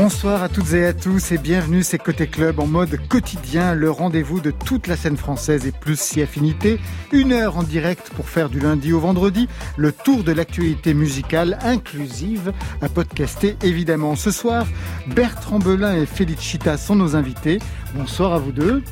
Bonsoir à toutes et à tous et bienvenue, c'est Côté Club en mode quotidien, le rendez-vous de toute la scène française et plus si affinité. Une heure en direct pour faire du lundi au vendredi le tour de l'actualité musicale inclusive à podcaster évidemment. Ce soir, Bertrand Belin et Felicita sont nos invités. Bonsoir à vous deux.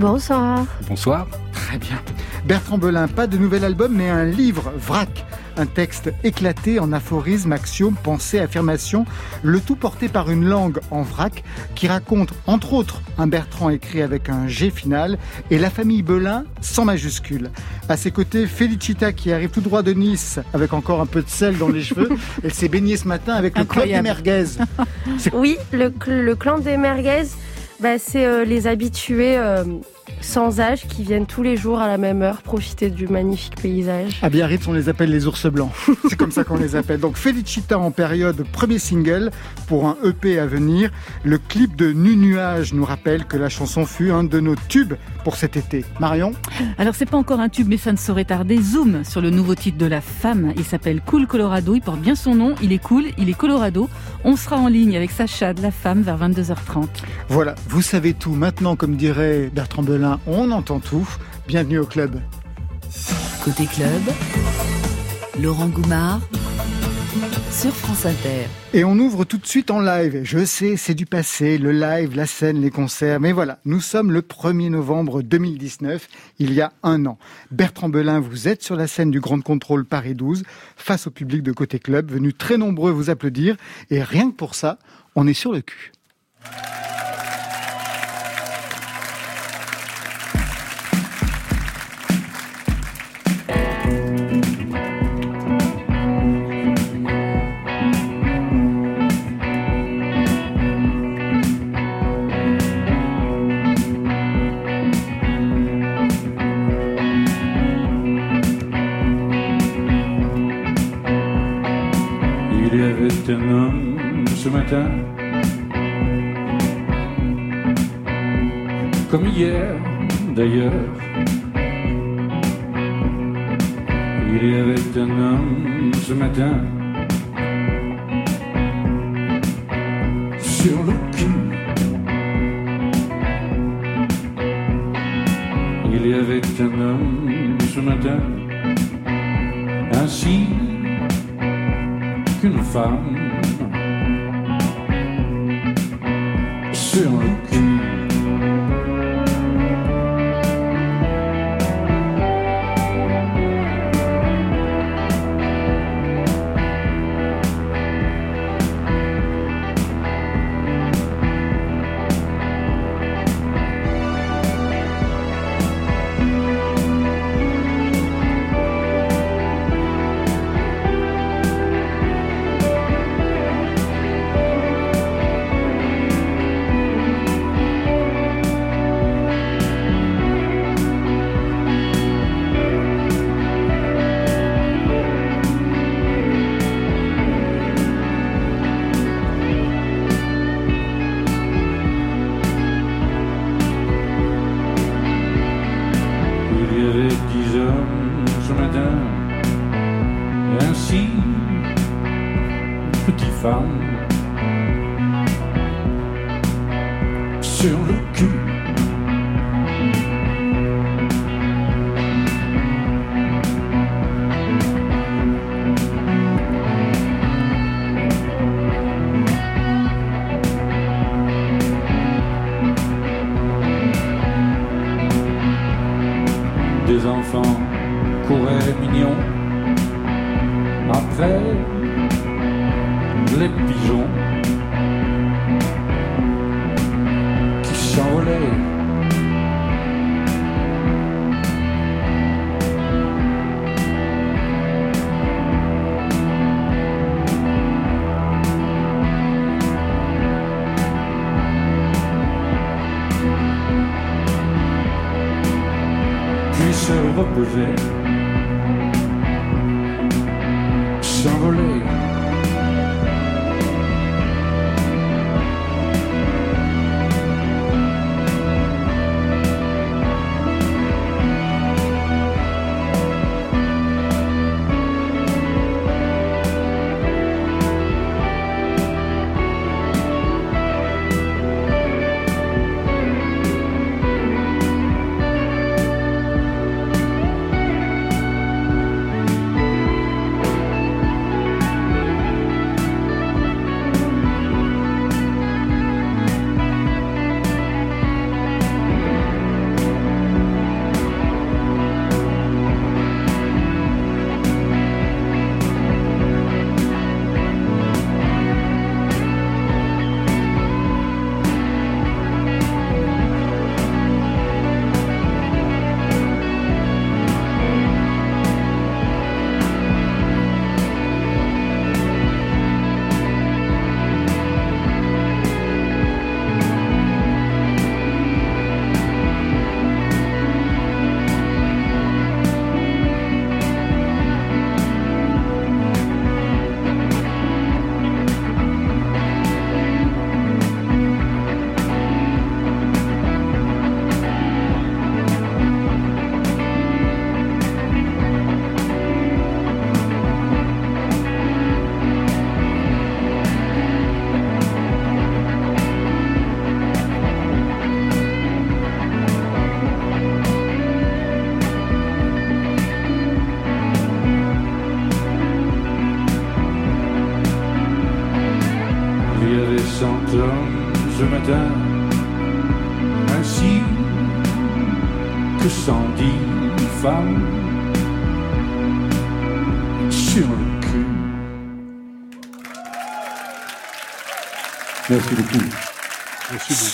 Bonsoir. Bonsoir. Très bien. Bertrand Belin, pas de nouvel album mais un livre, Vrac un texte éclaté en aphorismes, axiomes, pensées, affirmations, le tout porté par une langue en vrac qui raconte entre autres un Bertrand écrit avec un G final et la famille Belin sans majuscule. À ses côtés, Felicita qui arrive tout droit de Nice avec encore un peu de sel dans les cheveux. Elle s'est baignée ce matin avec le clan des merguez. Oui, le, clan des merguez, bah, c'est euh, les habitués euh, sans âge qui viennent tous les jours à la même heure profiter du magnifique paysage. À Biarritz, on les appelle les ours blancs. C'est comme ça qu'on les appelle. Donc Felicita en période premier single pour un EP à venir. Le clip de Nu Nuage nous rappelle que la chanson fut un de nos tubes pour cet été. Marion Alors c'est pas encore un tube mais ça ne saurait tarder. Zoom sur le nouveau titre de la femme. Il s'appelle Cool Colorado. Il porte bien son nom. Il est cool, il est Colorado. On sera en ligne avec Sacha de la femme vers 22h30. Voilà, vous savez tout. Maintenant, comme dirait Bertrand Belin, on entend tout. Bienvenue au club. Côté club, Laurent Goumard sur France Inter. Et on ouvre tout de suite en live. Je sais, c'est du passé, le live, la scène, les concerts. Mais voilà, nous sommes le 1er novembre 2019, il y a un an. Bertrand Belin, vous êtes sur la scène du Grand Contrôle Paris 12, face au public de Côté Club, venu très nombreux vous applaudir. Et rien que pour ça, on est sur le cul.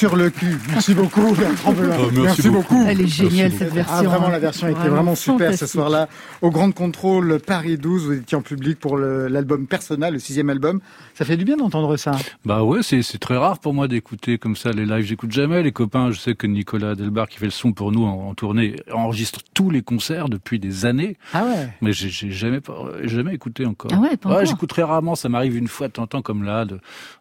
Sur le cul. Merci beaucoup, Bertrand Belin. Oh, merci beaucoup. Elle est géniale cette version. Ah, vraiment, hein. la version était Vraiment vraiment super ce soir-là. Au Grand Contrôle Paris 12, vous étiez en public pour l'album Persona, le sixième album. Ça fait du bien d'entendre ça. Bah ouais, c'est très rare pour moi d'écouter comme ça les lives. J'écoute jamais les copains. Je sais que Nicolas Delbar qui fait le son pour nous en, en tournée enregistre tous les concerts depuis des années. Ah ouais Mais j'ai jamais jamais écouté encore. Ah ouais, encore. j'écoute très rarement. Ça m'arrive une fois de temps en temps comme là de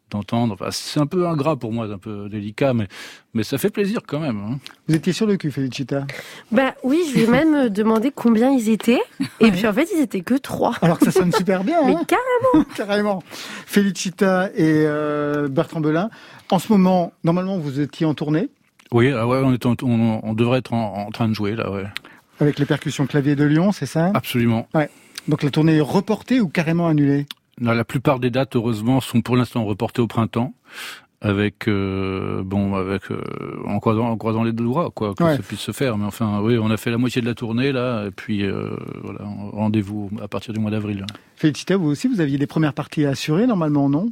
d'entendre. Enfin, c'est un peu ingrat pour moi, un peu délicat, mais mais ça fait plaisir quand même. hein. Vous étiez sur le cul, Felicita. Bah oui, je lui ai même euh, demandé combien ils étaient. Et puis en fait, ils étaient que trois. Alors que ça sonne super bien, Mais hein carrément carrément. Felicita et euh, Bertrand Belin. En ce moment, normalement, vous étiez en tournée Oui, ah ouais, on, est en- on, on devrait être en, en train de jouer là, ouais. avec les percussions clavier de Lyon, c'est ça? Absolument. Donc la tournée est reportée ou carrément annulée? Non, La plupart des dates, heureusement, sont pour l'instant reportées au printemps, avec euh, bon, avec euh, en croisant, en croisant les doigts, quoi, que Ouais. ça puisse se faire. Mais enfin, oui, on a fait la moitié de la tournée là, et puis euh, voilà, rendez-vous à partir du mois d'avril. Felicita, vous aussi, vous aviez des premières parties à assurer, normalement, non?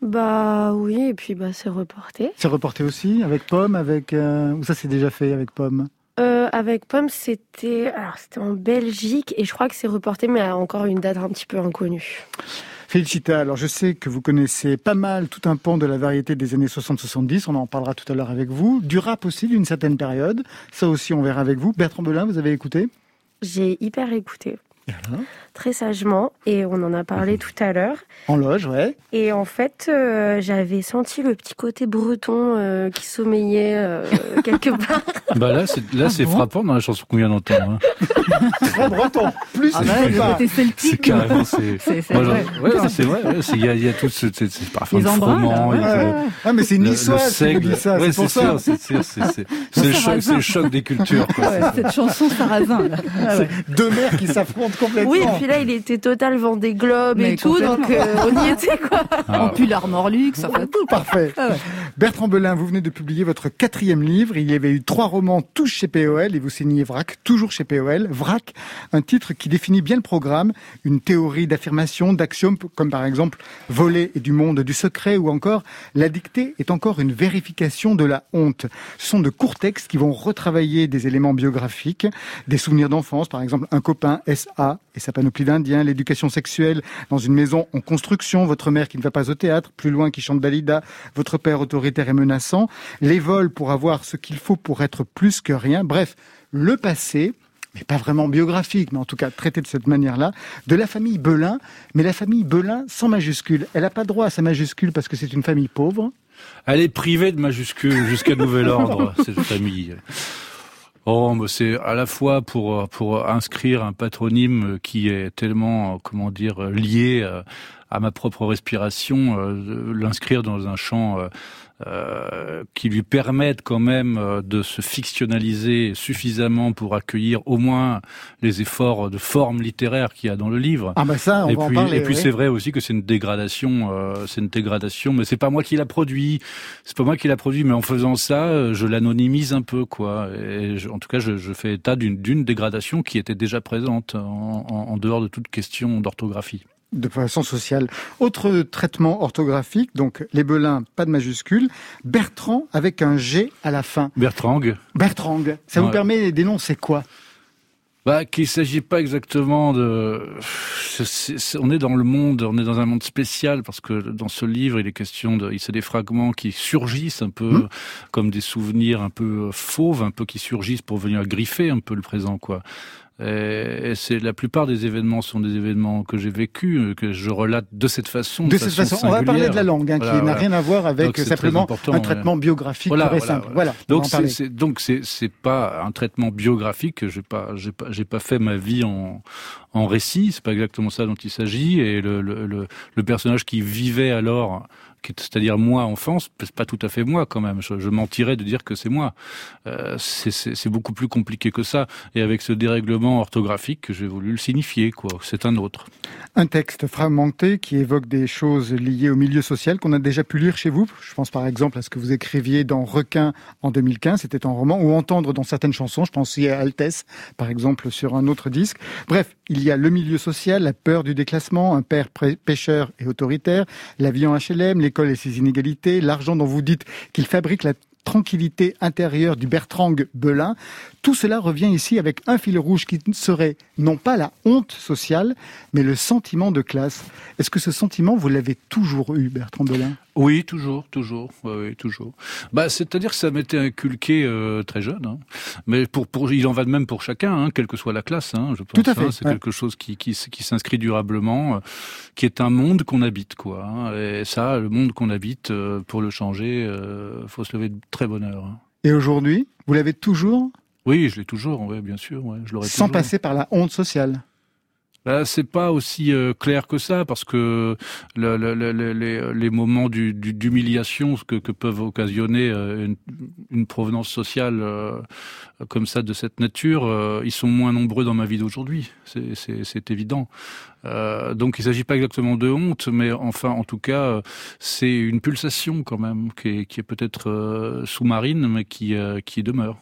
Bah oui, et puis bah c'est reporté. C'est reporté aussi avec Pomme, avec euh, ou ça c'est déjà fait avec Pomme? Euh, avec Pomme, c'était alors c'était en Belgique et je crois que c'est reporté, mais à encore une date un petit peu inconnue. Felicita, alors je sais que vous connaissez pas mal tout un pan de la variété des années 60-70, on en parlera tout à l'heure avec vous. Du rap aussi d'une certaine période, ça aussi on verra avec vous. Bertrand Belin, vous avez écouté? J'ai hyper écouté, très sagement, et on en a parlé tout à l'heure. En loge, ouais. Et en fait, euh, j'avais senti le petit côté breton euh, qui sommeillait euh, quelque part. bah là, c'est là, Ah c'est bon frappant dans la chanson qu'on vient d'entendre. hein. Très breton, plus Ah bah, peux le pas. côté celtique. C'est carrément, c'est. C'est vrai. ouais, c'est vrai. ouais, Il y a, il y a tout ce, c'est parfum de froment. y ouais, ouais. Ah mais c'est niçois Ouais, c'est pour ça. sûr, c'est sûr, c'est c'est- c'est le choc, des cultures. Ouais, cette chanson sarrasin. Ouais. Deux mères qui s'affrontent complètement. Oui, et puis là, il était total Vendée Globe Mais et tout, donc euh, on y était quoi. Ah, En pull armor luxe, enfin tout. Parfait. Ah ouais. Bertrand Belin, vous venez de publier votre quatrième livre. Il y avait eu trois romans, tous chez POL, et vous signez VRAC, toujours chez POL. VRAC, un titre qui définit bien le programme, une théorie d'affirmation, d'axiomes, comme par exemple voler et du monde du secret, ou encore la dictée est encore une vérification de la honte. Ce sont de courts textes qui vont retravailler des éléments biographiques, des souvenirs d'enfance, par exemple un copain SA et sa panoplie d'Indiens, l'éducation sexuelle dans une maison en construction, votre mère qui ne va pas au théâtre, plus loin qui chante Dalida, votre père autoritaire et menaçant, les vols pour avoir ce qu'il faut pour être plus que rien, bref, le passé, mais pas vraiment biographique, mais en tout cas traité de cette manière-là, de la famille Belin, mais la famille Belin sans majuscule. Elle n'a pas droit à sa majuscule parce que c'est une famille pauvre. Elle est privée de majuscules jusqu'à nouvel ordre, cette famille. Oh, c'est à la fois pour pour inscrire un patronyme qui est tellement, comment dire, lié euh, à ma propre respiration, euh, l'inscrire dans un champ euh, qui lui permette quand même euh, de se fictionnaliser suffisamment pour accueillir au moins les efforts de forme littéraire qu'il y a dans le livre. Ah bah ça, on et va puis, en parler. et puis oui. c'est vrai aussi que c'est une dégradation, euh, c'est une dégradation, mais c'est pas moi qui l'a produit, c'est pas moi qui l'a produit, mais en faisant ça, euh, je l'anonymise un peu, quoi. Et je- en tout cas, je, je fais état d'une d'une dégradation qui était déjà présente en, en- en dehors de toute question d'orthographie. De façon sociale. Autre traitement orthographique, donc les Belins, pas de majuscule. Bertrand avec un G à la fin. Bertrand, Bertrand, ça vous permet d'énoncer quoi? Bah, qu'il s'agit pas exactement de. on est dans le monde, on est dans un monde spécial parce que dans ce livre, il est question de, il c'est des fragments qui surgissent un peu Mhm. comme des souvenirs un peu fauves, un peu qui surgissent pour venir griffer un peu le présent, quoi. Et, et c'est la plupart des événements sont des événements que j'ai vécus, euh, que je relate de cette façon. De cette façon, on va parler de la langue, hein, Voilà, qui n'a rien à voir avec Donc, c'est simplement un ouais. traitement biographique Voilà, voilà, simple. voilà. Donc c'est, donc c'est c'est pas un traitement biographique. J'ai pas j'ai pas j'ai pas fait ma vie en en récit. C'est pas exactement ça dont il s'agit. Et le le le, le personnage qui vivait alors c'est-à-dire moi enfance, pas tout à fait moi quand même. Je, je mentirais de dire que c'est moi. Euh, c'est beaucoup plus compliqué que ça. Et avec ce dérèglement orthographique, j'ai voulu le signifier. quoi. C'est un autre. Un texte fragmenté qui évoque des choses liées au milieu social qu'on a déjà pu lire chez vous. Je pense par exemple à ce que vous écriviez dans Requin en 2015, c'était un roman, ou entendre dans certaines chansons. Je pense à Altesse, par exemple, sur un autre disque. Bref, il y a le milieu social, la peur du déclassement, un père pêcheur et autoritaire, la vie en HLM, l'école et ses inégalités, l'argent dont vous dites qu'il fabrique la tranquillité intérieure du Bertrand Belin. Tout cela revient ici avec un fil rouge qui serait non pas la honte sociale, mais le sentiment de classe. Est-ce que ce sentiment, vous l'avez toujours eu, Bertrand Belin? Oui, toujours, toujours, oui, toujours. Bah, c'est-à-dire que ça m'était inculqué euh, très jeune, hein. mais pour, pour, il en va de même pour chacun, hein, quelle que soit la classe. Hein, je pense, Tout à fait. c'est quelque chose qui, qui, qui s'inscrit durablement, euh, qui est un monde qu'on habite, quoi. Et ça, le monde qu'on habite, euh, pour le changer, euh, faut se lever de très heure. Hein. Et aujourd'hui, vous l'avez toujours oui, je l'ai toujours, ouais, bien sûr. Ouais, je Sans toujours. passer par la honte sociale. Là, c'est pas aussi euh, clair que ça parce que le, le, le, les, moments d'humiliation du, que, que, peuvent occasionner euh, une, provenance sociale euh, comme ça de cette nature, ils sont moins nombreux dans ma vie d'aujourd'hui. C'est évident. Donc, il s'agit pas exactement de honte, mais enfin, en tout cas, c'est une pulsation quand même qui est, qui est peut-être sous-marine, mais qui, qui demeure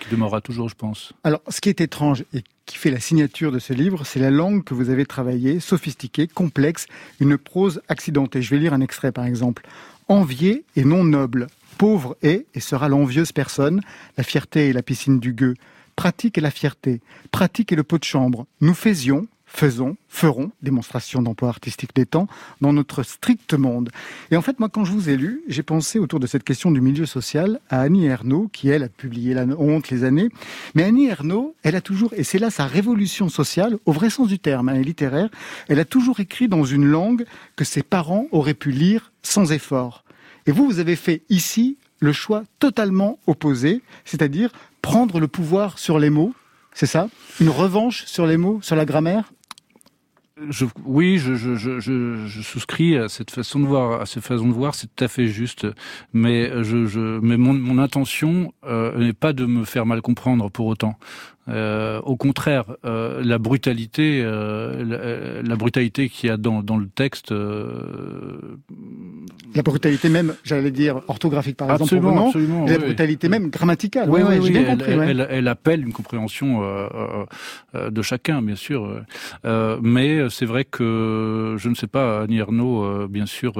qui demeurera toujours, je pense. Alors, ce qui est étrange et qui fait la signature de ce livre, c'est la langue que vous avez travaillée, sophistiquée, complexe, une prose accidentée. Je vais lire un extrait, par exemple. Envié et non noble, pauvre est et sera l'envieuse personne, la fierté et la piscine du gueux, pratique et la fierté, pratique et le pot de chambre. Nous faisions, faisons, ferons, démonstration d'emploi artistique des temps, dans notre strict monde. Et en fait, moi, quand je vous ai lu, j'ai pensé autour de cette question du milieu social à Annie Ernaux, qui, elle, a publié La honte les années. Mais Annie Ernaux, elle a toujours, et c'est là sa révolution sociale, au vrai sens du terme, hein, littéraire, elle a toujours écrit dans une langue que ses parents auraient pu lire sans effort. Et vous, vous avez fait ici le choix totalement opposé, c'est-à-dire prendre le pouvoir sur les mots, c'est ça? Une revanche sur les mots, sur la grammaire? Je, oui, je, je, je, souscris à cette façon de voir, à cette façon de voir, c'est tout à fait juste. Mais je, je mais mon, mon intention euh, n'est pas de me faire mal comprendre pour autant. Euh, au contraire, euh, la brutalité, euh, la, la, brutalité qu'il y a dans, dans le texte, la brutalité même, j'allais dire orthographique par absolument, exemple, absolument, la oui, brutalité oui. même grammaticale. Oui, oui, bien elle, compris, elle, elle, elle, appelle une compréhension de chacun, bien sûr. mais c'est vrai que je ne sais pas, Annie Ernaux, bien sûr,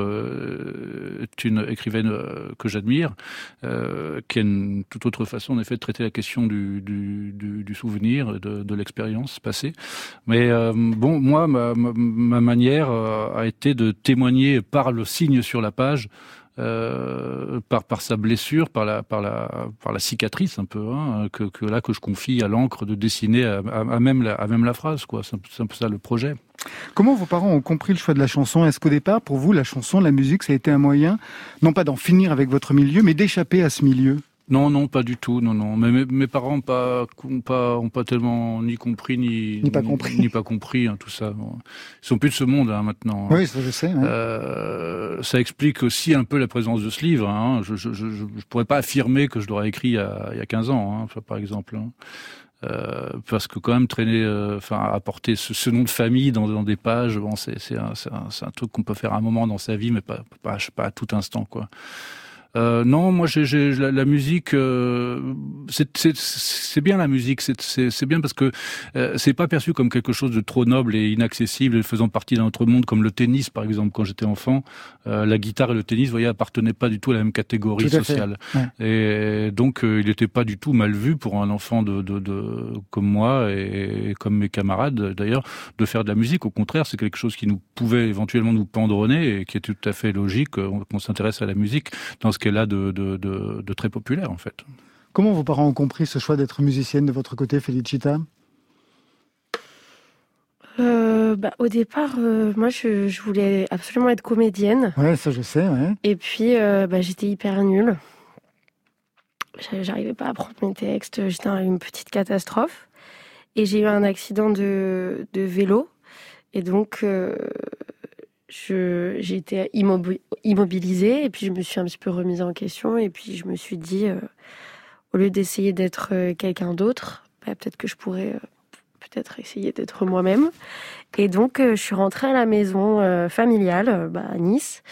est une écrivaine que j'admire, qui a une toute autre façon, en effet, de traiter la question du, du, du, souvenir, de, l'expérience passée. Mais euh, bon, moi, ma, ma, ma manière euh, a été de témoigner par le signe sur la page euh, par, sa blessure, par la, cicatrice un peu, hein, que, que là que je confie à l'encre de dessiner à, même la, phrase, quoi. C'est un peu ça le projet. Comment vos parents ont compris le choix de la chanson? Est-ce qu'au départ, pour vous, la chanson, la musique, ça a été un moyen, non pas d'en finir avec votre milieu, mais d'échapper à ce milieu? Non, non, pas du tout, non, non. Mais mes, mes parents n'ont pas, ont pas, ont pas tellement ni compris ni ni pas compris, ni, pas compris hein, tout ça. Bon. Ils sont plus de ce monde hein, maintenant. Oui, ça je sais. Ouais. Euh, ça explique aussi un peu la présence de ce livre. Hein. Je, je, je, je, pourrais pas affirmer que je l'aurais écrit il y, a, il y a 15 ans, hein, par exemple. Hein. Euh, parce que quand même traîner, enfin euh, apporter ce, ce, nom de famille dans, dans des pages, bon, c'est un, un, un, truc qu'on peut faire à un moment dans sa vie, mais pas, pas, pas à tout instant, quoi. Euh, non, moi, j'ai la, la, musique, euh, c'est bien la musique, c'est bien parce que euh, c'est pas perçu comme quelque chose de trop noble et inaccessible, faisant partie d'un autre monde, comme le tennis, par exemple, quand j'étais enfant. Euh, la guitare et le tennis, vous voyez, appartenaient pas du tout à la même catégorie sociale. Ouais. Et donc, euh, il n'était pas du tout mal vu pour un enfant de, de, de comme moi et, et, comme mes camarades, d'ailleurs, de faire de la musique. Au contraire, c'est quelque chose qui nous pouvait éventuellement nous nez et qui était tout à fait logique qu'on s'intéresse à la musique dans ce qu'elle a de, de, de, de, très populaire en fait. Comment vos parents ont compris ce choix d'être musicienne de votre côté, Felicita? Euh, bah, au départ, euh, moi, je, je, voulais absolument être comédienne. Ouais, ça je sais. Ouais. Et puis, euh, bah, j'étais hyper nulle. J'arrivais pas à prendre mes textes. J'étais une petite catastrophe. Et j'ai eu un accident de, de vélo. Et donc, euh, j'ai été immobilisée et puis je me suis un petit peu remise en question et puis je me suis dit, euh, au lieu d'essayer d'être euh, quelqu'un d'autre, bah, peut-être que je pourrais peut-être essayer d'être moi-même. Et donc, je suis rentrée à la maison familiale bah, à Nice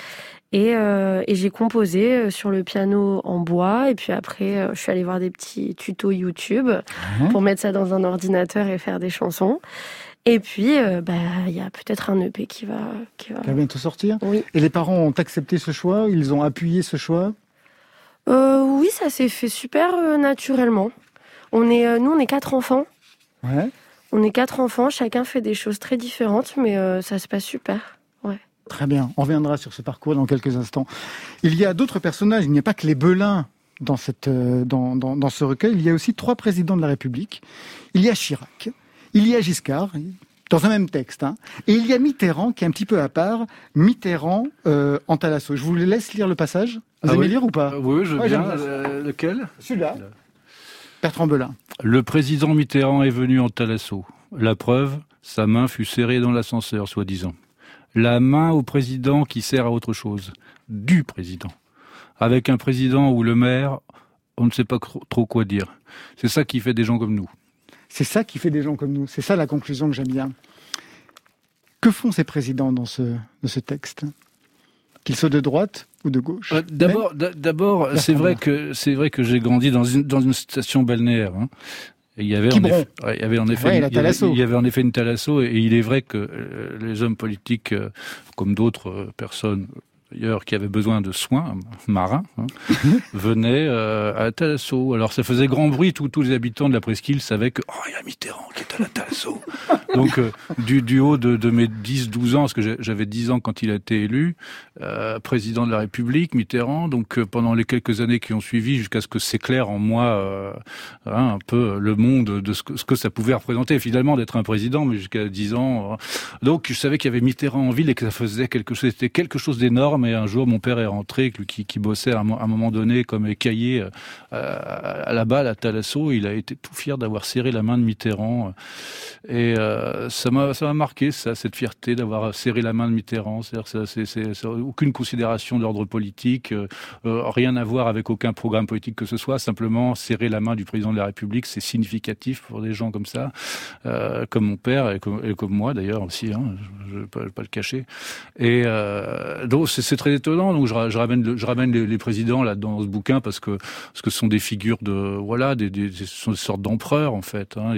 et, et j'ai composé sur le piano en bois. Et puis après, je suis allée voir des petits tutos YouTube mmh. pour mettre ça dans un ordinateur et faire des chansons. Et puis, euh, bah, il y a peut-être un EP qui va, qui va... bientôt sortir. Oui. Et les parents ont accepté ce choix? Ils ont appuyé ce choix? Euh, Oui, ça s'est fait super euh, naturellement. On est, nous, on est quatre enfants. Ouais. On est quatre enfants, chacun fait des choses très différentes, mais ça se passe super. Ouais. Très bien, on reviendra sur ce parcours dans quelques instants. Il y a d'autres personnages, il n'y a pas que les Belins dans, cette, dans, dans, dans ce recueil, il y a aussi trois présidents de la République. Il y a Chirac, il y a Giscard, dans un même texte, hein, et il y a Mitterrand qui est un petit peu à part, Mitterrand euh, en Talasso. Je vous laisse lire le passage. Vous ah aimez lire ou pas euh, Oui, je veux bien. Euh, lequel Celui-là. Bertrand Belin. Le président Mitterrand est venu en Talasso. La preuve, sa main fut serrée dans l'ascenseur, soi-disant. La main au président qui sert à autre chose. Du président. Avec un président ou le maire, on ne sait pas trop quoi dire. C'est ça qui fait des gens comme nous. C'est ça qui fait des gens comme nous. C'est ça la conclusion que j'aime bien. Que font ces présidents dans ce, ce texte? Qu'ils soient de droite ou de gauche? Euh, D'abord, d'abord, c'est vrai que c'est vrai que j'ai grandi dans une dans une station balnéaire. Hein. il y avait, en effet, il y avait en effet, il, y avait, en effet une thalasso, et il est vrai que euh, les hommes politiques, euh, comme d'autres personnes d'ailleurs qui avait besoin de soins marins, hein, venait euh, à Talasso. Alors ça faisait grand bruit, tous les habitants de la presqu'île savaient que oh il y a Mitterrand qui est à la Talasso. Donc euh, du, du, haut de, de mes 10-12 ans, parce que j'avais 10 ans quand il a été élu, euh, président de la République, Mitterrand. Donc euh, pendant les quelques années qui ont suivi, jusqu'à ce que s'éclaire en moi euh, hein, un peu le monde de ce que, ce que ça pouvait représenter finalement d'être un président, mais jusqu'à 10 ans. Donc je savais qu'il y avait Mitterrand en ville et que ça faisait quelque chose, c'était quelque chose d'énorme mais un jour, mon père est rentré, qui, bossait à un, moment donné comme écaillé euh, à la balle à Talasso. Il a été tout fier d'avoir serré la main de Mitterrand. Et euh, ça m'a marqué, cette fierté d'avoir serré la main de Mitterrand. C'est aucune considération d'ordre politique, euh, rien à voir avec aucun programme politique que ce soit. Simplement, serrer la main du président de la République, c'est significatif pour des gens comme ça, comme mon père et comme, moi d'ailleurs aussi. Hein, je ne vais pas, le cacher. Et donc c'est c'est très étonnant. Donc je, ramène, je ramène les, présidents là dans ce bouquin parce que parce que ce sont des figures de voilà, des, des, des sortes d'empereurs en fait, hein,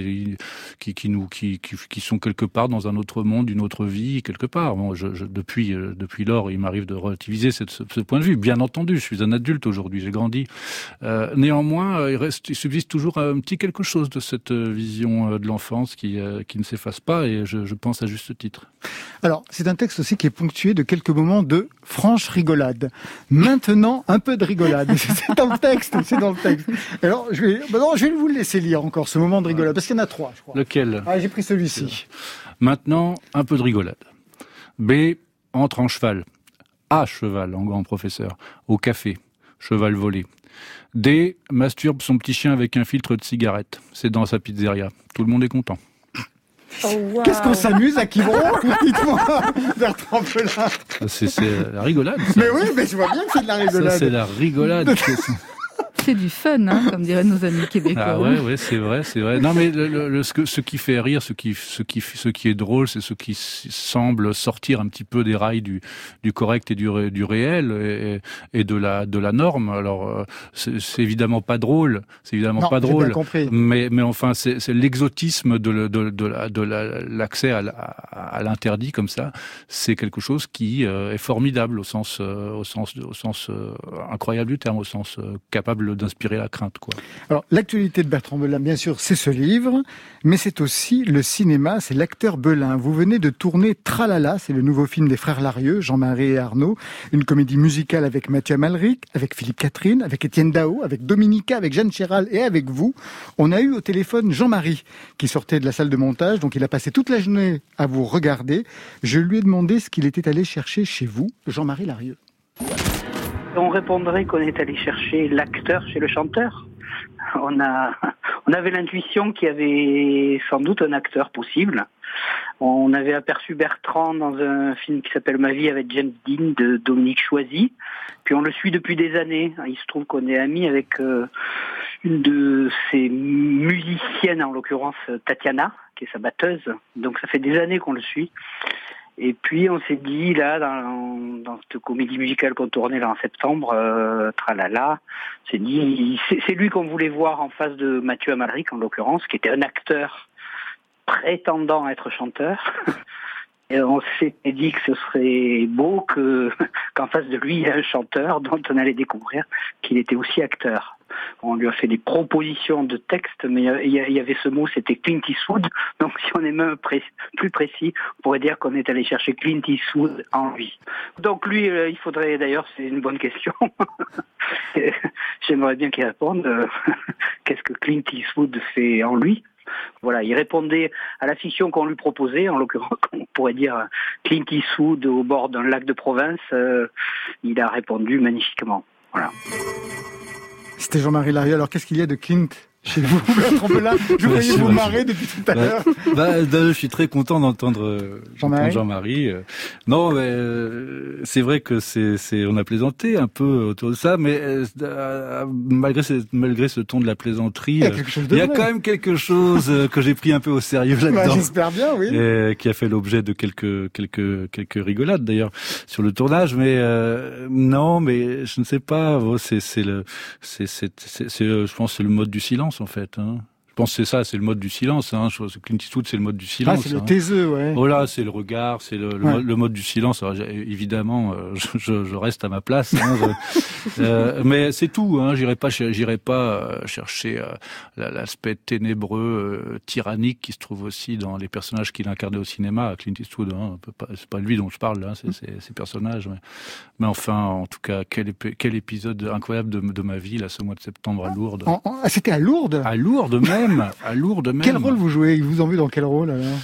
qui, nous qui, sont quelque part dans un autre monde, une autre vie quelque part. Bon, depuis euh, depuis lors, il m'arrive de relativiser ce, point de vue. Bien entendu, je suis un adulte aujourd'hui, j'ai grandi. Euh, néanmoins, euh, il subsiste toujours un petit quelque chose de cette vision de l'enfance qui qui ne s'efface pas et je pense à juste titre. Alors, c'est un texte aussi qui est ponctué de quelques moments de franche rigolade. Maintenant, un peu de rigolade. c'est dans le texte, c'est dans le texte. Alors, je vais, bah je vais vous le laisser lire encore ce moment de rigolade, parce qu'il y en a trois, je crois. Lequel? Ah, J'ai pris celui-ci. Maintenant, un peu de rigolade. B entre en cheval. A cheval, en grand professeur. Au café. Cheval volé. D masturbe son petit chien avec un filtre de cigarette. C'est dans sa pizzeria. Tout le monde est content. Oh, Qu'est-ce qu'on s'amuse à Quiberon Dites-moi, Bertrand Pelin. C'est la rigolade. Mais oui, mais je vois bien que c'est de la rigolade. C'est la rigolade. C'est du fun, hein, comme diraient nos amis québécois. Ah ouais, ouais, c'est vrai, c'est vrai. Non, mais le, ce, que, ce qui fait rire, ce qui, ce qui, ce qui est drôle, c'est ce qui semble sortir un petit peu des rails du, du correct et du, du réel et, et de la, de la norme. Alors, euh, c'est évidemment pas drôle, c'est évidemment pas drôle. Mais, mais enfin, c'est l'exotisme de, de, de, la, de l'accès à l'interdit comme ça. C'est quelque chose qui euh, est formidable au sens, euh, au sens, au sens incroyable du terme, au sens capable d'inspirer la crainte. Alors, l'actualité de Bertrand Belin, bien sûr, c'est ce livre, mais c'est aussi le cinéma, c'est l'acteur Belin. Vous venez de tourner Tralala, c'est le nouveau film des frères Larieux, Jean-Marie et Arnaud, une comédie musicale avec Mathieu Amalric, avec Philippe Catherine, avec Étienne Dao, avec Dominica, avec Jeanne Chéral et avec vous. On a eu au téléphone Jean-Marie, qui sortait de la salle de montage, donc il a passé toute la journée à vous regarder. Je lui ai demandé ce qu'il était allé chercher chez vous, Jean-Marie Larieux. On répondrait qu'on est allé chercher l'acteur chez le chanteur. On avait l'intuition qu'il y avait sans doute un acteur possible. On avait aperçu Bertrand dans un film qui s'appelle Ma vie avec James Dean de Dominique Choisy. Puis on le suit depuis des années. Il se trouve qu'on est amis avec euh, une de ses musiciennes, en l'occurrence Tatiana, qui est sa batteuse. Donc ça fait des années qu'on le suit. Et puis on s'est dit là dans, dans cette comédie musicale qu'on tournait là en septembre, euh, tralala, c'est dit c'est lui qu'on voulait voir en face de Mathieu Amalric en l'occurrence, qui était un acteur prétendant être chanteur. Et on s'est dit que ce serait beau que qu'en face de lui il y ait un chanteur dont on allait découvrir qu'il était aussi acteur. On lui a fait des propositions de texte, mais il y avait ce mot, c'était Clint Eastwood. Donc si on est même plus précis, on pourrait dire qu'on est allé chercher Clint Eastwood en lui. Donc lui, euh, il faudrait d'ailleurs, c'est une bonne question. J'aimerais bien qu'il réponde. Qu'est-ce que Clint Eastwood fait en lui? Voilà, il répondait à la fiction qu'on lui proposait, en l'occurrence, on pourrait dire Clint Eastwood au bord d'un lac de province. Euh, il a répondu magnifiquement. Voilà. C'était Jean-Marie Larrieux. Alors, qu'est-ce qu'il y a de Clint? Chez vous, là Je voyais vous marrer depuis tout à l'heure. Bah, bah, je suis très content d'entendre euh, Jean-Marie. Euh. non, mais euh, c'est vrai que c'est, c'est, on a plaisanté un peu autour de ça, mais malgré ce, malgré ce ton de la plaisanterie, il y a, quand même quelque chose que j'ai pris un peu au sérieux bah, là-dedans. j'espère bien, oui. Et, qui a fait l'objet de quelques quelques quelques rigolades d'ailleurs sur le tournage, mais non, mais je ne sais pas. c'est c'est le c'est c'est, c'est, je pense c'est le mode du silence en fait. Hein. Je pense que c'est ça, c'est le mode du silence. Hein. Clint Eastwood, c'est le mode du silence. Ah, c'est le hein. taiseux, ouais. Voilà, c'est le regard, c'est le, le, mode du silence. évidemment, euh, je, je, reste à ma place. Hein, euh, mais c'est tout. Hein. J'irai pas, j'irai pas euh, chercher l'aspect ténébreux, tyrannique qui se trouve aussi dans les personnages qu'il incarnait au cinéma. Clint Eastwood, hein, c'est pas lui dont je parle, hein, c'est ces personnages. Mais, mais, enfin, en tout cas, quel, quel épisode incroyable de, de, ma vie là, ce mois de septembre à Lourdes. Ah, c'était à Lourdes? À Lourdes même à Lourdes même. Quel rôle vous jouez? Ils vous ont vu dans quel rôle alors?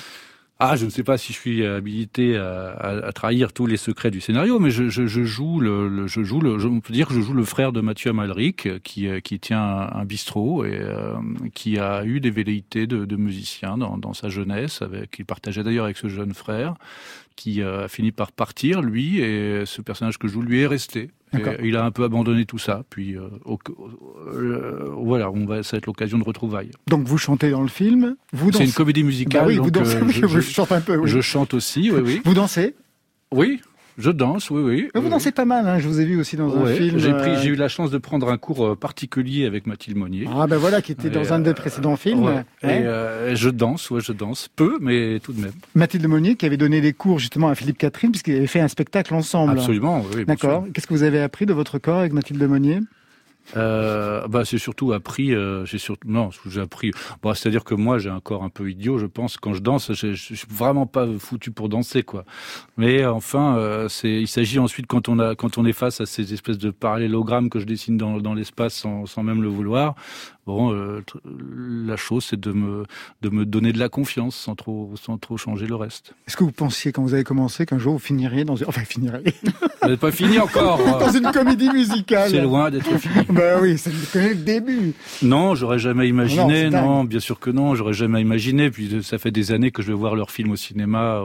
Ah, je ne sais pas si je suis habilité à, à, trahir tous les secrets du scénario, mais je, je, je joue le, je joue le, je, on peut dire que je joue le frère de Mathieu Amalric, qui, qui tient un, bistrot et euh, qui a eu des velléités de, de musicien dans, dans, sa jeunesse, avec, qu'il partageait d'ailleurs avec ce jeune frère, qui a fini par partir, lui, et ce personnage que je joue, lui, est resté. il a un peu abandonné tout ça. Puis euh, euh, voilà, on va, ça va être l'occasion de retrouvailles. Donc vous chantez dans le film. Vous C'est une comédie musicale. Bah oui, vous dansez. Euh, je, chante un peu. Oui. Je chante aussi, oui, oui. Vous dansez? Oui. Je danse, oui, oui. vous dansez pas mal, hein, je vous ai vu aussi dans un film. J'ai pris, j'ai eu la chance de prendre un cours particulier avec Mathilde Monnier. Ah ben voilà, qui était dans un des précédents films. Ouais. Et je danse, ouais, je danse peu, mais tout de même. Mathilde Monnier qui avait donné des cours justement à Philippe Catherine puisqu'ils avaient fait un spectacle ensemble. Absolument, oui. D'accord. Qu'est-ce que vous avez appris de votre corps avec Mathilde Monnier? Euh, bah c'est surtout appris euh, j'ai surtout non j'ai appris. Bon c'est à dire que moi j'ai un corps un peu idiot je pense. Quand je danse je, suis vraiment pas foutu pour danser quoi. Mais enfin euh, c'est il s'agit ensuite quand on a quand on est face à ces espèces de parallélogrammes que je dessine dans, dans l'espace sans, sans même le vouloir bon, euh, la chose, c'est de me, de me donner de la confiance sans trop, sans trop changer le reste. Est-ce que vous pensiez, quand vous avez commencé, qu'un jour vous finiriez dans une... Enfin, finiriez... Vous n'êtes pas fini encore Dans une comédie musicale C'est loin d'être fini. ben oui, c'est le début. Non, j'aurais jamais imaginé, non, bien sûr que non, j'aurais jamais imaginé. Puis ça fait des années que je vais voir leur film au cinéma,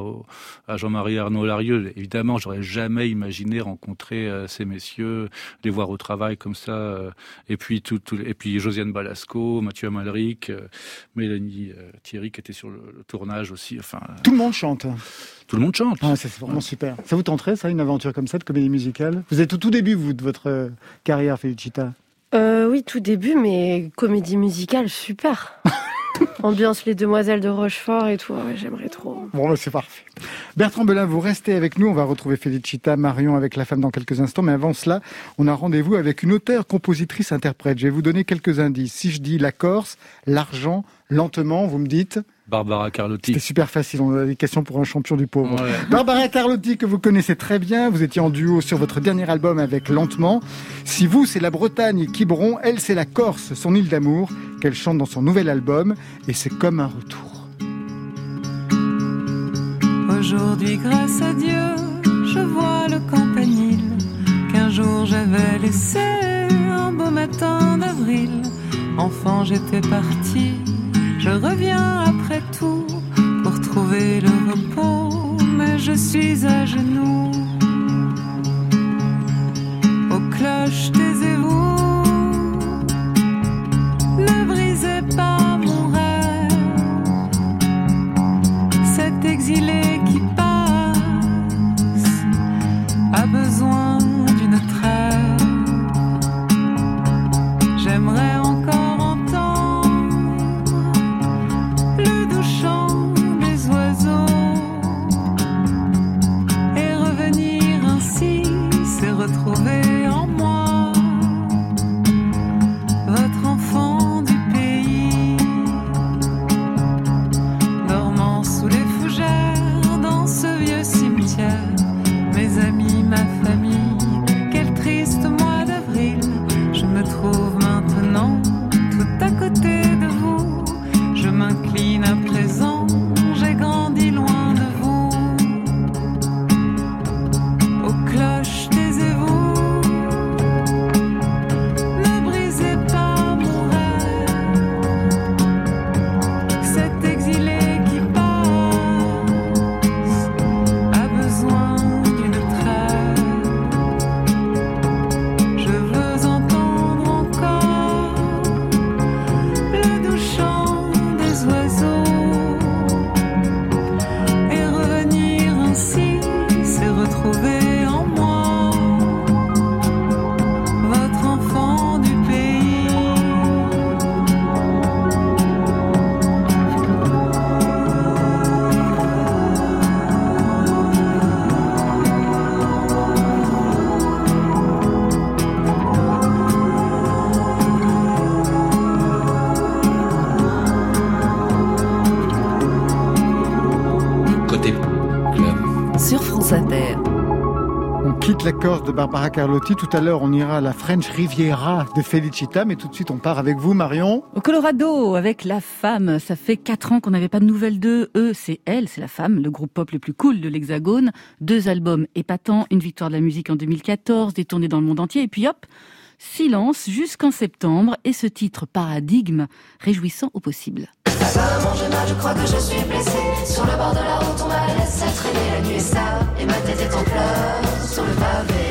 à Jean-Marie Arnaud Larieux. Évidemment, j'aurais jamais imaginé rencontrer euh, ces messieurs, les voir au travail comme ça. Euh, et puis, tout, tout, et puis Josiane Ballas Mathieu Amalric, euh, Mélanie euh, Thierry qui était sur le, tournage aussi. Enfin, tout le monde chante. Tout le monde chante. Ah, c'est vraiment super. Ça vous tenterait, ça, une aventure comme ça de comédie musicale? Vous êtes au tout début, vous, de votre euh, carrière, Felicita Oui, tout début, mais comédie musicale, super. Ambiance les demoiselles de Rochefort et tout, j'aimerais trop. Bon, bah, c'est parfait. Bertrand Belin, vous restez avec nous. On va retrouver Felicita, Marion avec la femme dans quelques instants. Mais avant cela, on a rendez-vous avec une auteure, compositrice, interprète. Je vais vous donner quelques indices. Si je dis la Corse, l'argent, lentement, vous me dites Barbara Carlotti. C'était super facile, on a des questions pour un champion du pauvre. Barbara Carlotti, que vous connaissez très bien, vous étiez en duo sur votre dernier album avec Lentement. Si vous, c'est la Bretagne et Quiberon, elle, c'est la Corse, son île d'amour, qu'elle chante dans son nouvel album, et c'est comme un retour. Aujourd'hui, grâce à Dieu, je vois le campanile qu'un jour j'avais laissé un beau matin d'avril. Enfant, j'étais parti je reviens après tout pour trouver le repos, mais je suis à genoux. Aux cloches, taisez-vous. La de Barbara Carlotti. Tout à l'heure, on ira à la French Riviera de Felicita, mais tout de suite, on part avec vous, Marion. Au Colorado, avec la femme, ça fait quatre ans qu'on n'avait pas de nouvelles d'eux. Eux, c'est elle, c'est la femme, le groupe pop le plus cool de l'Hexagone. Deux albums épatants, une victoire de la musique en 2014, des tournées dans le monde entier, et puis hop, silence jusqu'en septembre, et ce titre Paradigme, réjouissant au possible. Apparemment j'ai mal, je crois que je suis blessé Sur le bord de la route on m'a laissé traîner la nuit et ça Et ma tête est en pleurs sur le pavé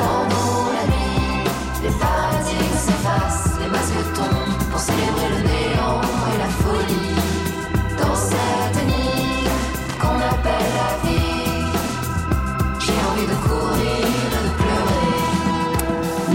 Pendant la nuit, les paradigmes s'effacent Les masques tombent pour célébrer le néant et la folie Dans cette nuit qu'on appelle la vie J'ai envie de courir,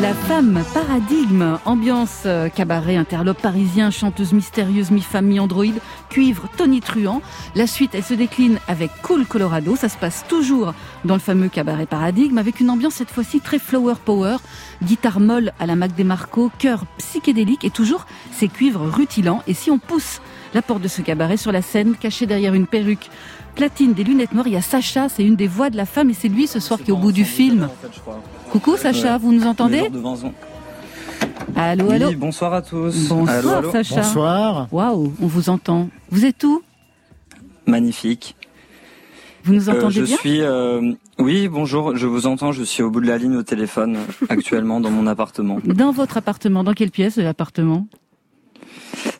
La femme paradigme, ambiance euh, cabaret, interlope parisien, chanteuse mystérieuse, mi-femme, mi-androïde, cuivre, tonitruant. La suite, elle se décline avec Cool Colorado. Ça se passe toujours dans le fameux cabaret paradigme avec une ambiance cette fois-ci très flower power, guitare molle à la Mac DeMarco, chœur psychédélique et toujours ces cuivres rutilants. Et si on pousse la porte de ce cabaret sur la scène, caché derrière une perruque platine, des lunettes noires, il y a Sacha, c'est une des voix de la femme et c'est lui ce soir qui est au bout du film. Coucou Sacha, vous nous entendez Allô, allô Oui, bonsoir à tous. Bonsoir Allô, allô. Sacha. Bonsoir. Waouh, on vous entend. Vous êtes où? Magnifique. Vous nous Euh, entendez je bien? suis. euh, Oui, bonjour. Je vous entends. Je suis au bout de la ligne au téléphone actuellement dans mon appartement. Dans votre appartement, dans quelle pièce de l'appartement?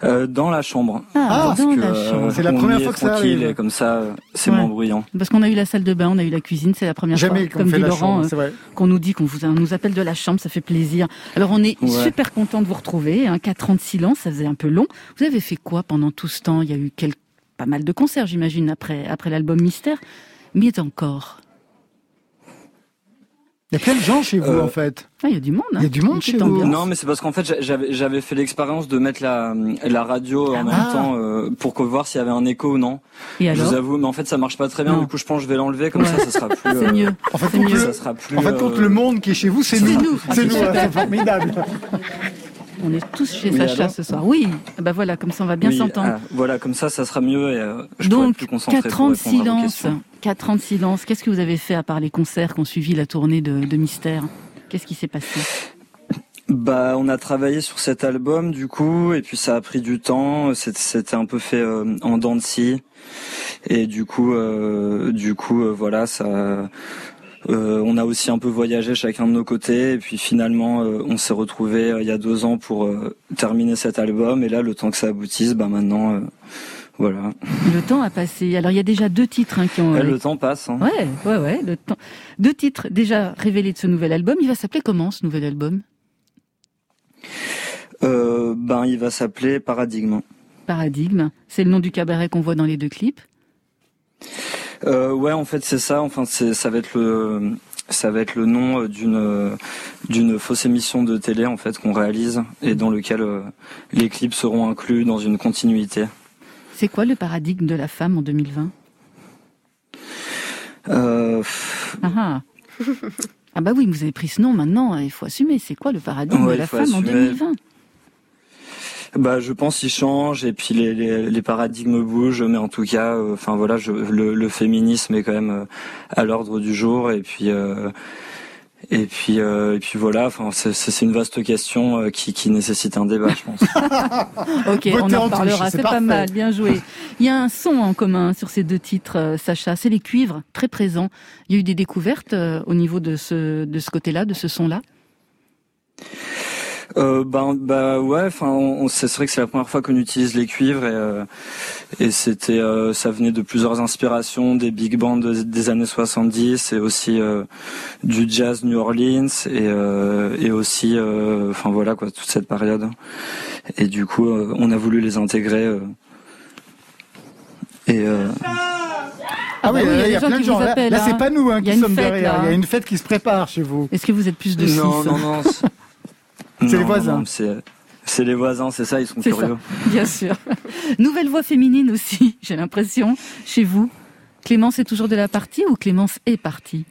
Euh, dans la chambre. Ah, dans Parce que, la euh, chambre. C'est la on première fois que ça arrive. comme ça, euh, c'est Ouais. moins bruyant. Parce qu'on a eu la salle de bain, on a eu la cuisine, c'est la première Jamais fois. qu'on Comme fait dit la Laurent, euh, qu'on nous dit qu'on vous, on nous appelle de la chambre, ça fait plaisir. Alors on est Ouais. super content de vous retrouver. Hein, Quatre ans de silence, ça faisait un peu long. Vous avez fait quoi pendant tout ce temps? Il y a eu pas mal de concerts, j'imagine, après, après l'album Mystère. Mais encore. Il y a plein de gens chez vous, Euh, en fait. Ah, il y a du monde. hein. Il y a du monde chez vous. Non, mais c'est parce qu'en fait, j'a- j'avais fait l'expérience de mettre la la radio en même Ah. temps euh, pour voir s'il y avait un écho ou non. Et je vous avoue, mais en fait, ça marche pas très bien. Non. Du coup, je pense que je vais l'enlever comme Ouais. ça, ça sera plus. C'est euh, mieux. En fait, mieux. le, Ça sera plus. en fait, euh, le monde qui est chez vous, c'est nous. C'est Ah, nous, c'est hein, c'est formidable. On est tous chez Oui, Sacha ce soir. Oui, Ah bah voilà, comme ça on va bien oui, s'entendre. ah, voilà, comme ça, ça sera mieux et euh, je Donc, être plus concentré 4 pour ans de silence. questions. 4 ans de silence. Qu'est-ce que vous avez fait à part les concerts qui ont suivi la tournée de, de Mystère? Qu'est-ce qui s'est passé? Bah, on a travaillé sur cet album du coup, et puis ça a pris du temps. C'était un peu fait euh, en dents de scie, et du coup, euh, du coup, euh, voilà, ça, Euh, on a aussi un peu voyagé chacun de nos côtés et puis finalement euh, on s'est retrouvé il y a deux ans pour terminer cet album et là le temps que ça aboutisse, ben maintenant voilà. Le temps a passé. Alors il y a déjà deux titres hein, qui ont. le temps passe. Hein. Ouais, ouais, ouais. Le temps. Deux titres déjà révélés de ce nouvel album. Il va s'appeler comment ce nouvel album? Ben il va s'appeler Paradigme. Paradigme, c'est le nom du cabaret qu'on voit dans les deux clips. Euh, ouais, en fait, c'est ça. Enfin, ça va être le ça va être le nom d'une d'une fausse émission de télé en fait qu'on réalise et dans lequel euh, les clips seront inclus dans une continuité. C'est quoi le paradigme de la femme en 2020 euh... ah, ah. ah bah oui, vous avez pris ce nom maintenant, il faut assumer. C'est quoi le paradigme de la femme en 2020 bah, je pense qu'il change et puis les, les, les, paradigmes bougent, mais en tout cas, euh, enfin voilà, je, le, le, féminisme est quand même euh, à l'ordre du jour et puis. Euh, et puis, euh, et puis voilà. Enfin, c'est une vaste question qui, qui nécessite un débat, je pense. ok, on en parlera. C'est pas mal, bien joué. Il y a un son en commun sur ces deux titres, Sacha. C'est les cuivres, très présents. Il y a eu des découvertes au niveau de ce de ce côté-là, de ce son-là? Euh, ben, bah ouais, enfin, c'est vrai que c'est la première fois qu'on utilise les cuivres et, euh, et c'était, euh, ça venait de plusieurs inspirations, des big bands des années 70 et aussi euh, du jazz New Orleans et, et aussi, enfin voilà quoi, toute cette période. Et du coup, on a voulu les intégrer. et ah, oui, il y a, plein de gens. Là, là c'est hein. pas nous hein, qui sommes derrière. Il y a une fête qui se prépare chez vous. Est-ce que vous êtes plus de six Non, non, non. C'est les voisins. C'est les voisins, c'est ça, ils sont curieux. bien sûr. Nouvelle voix féminine aussi, j'ai l'impression, chez vous. Clémence est toujours de la partie ou Clémence est partie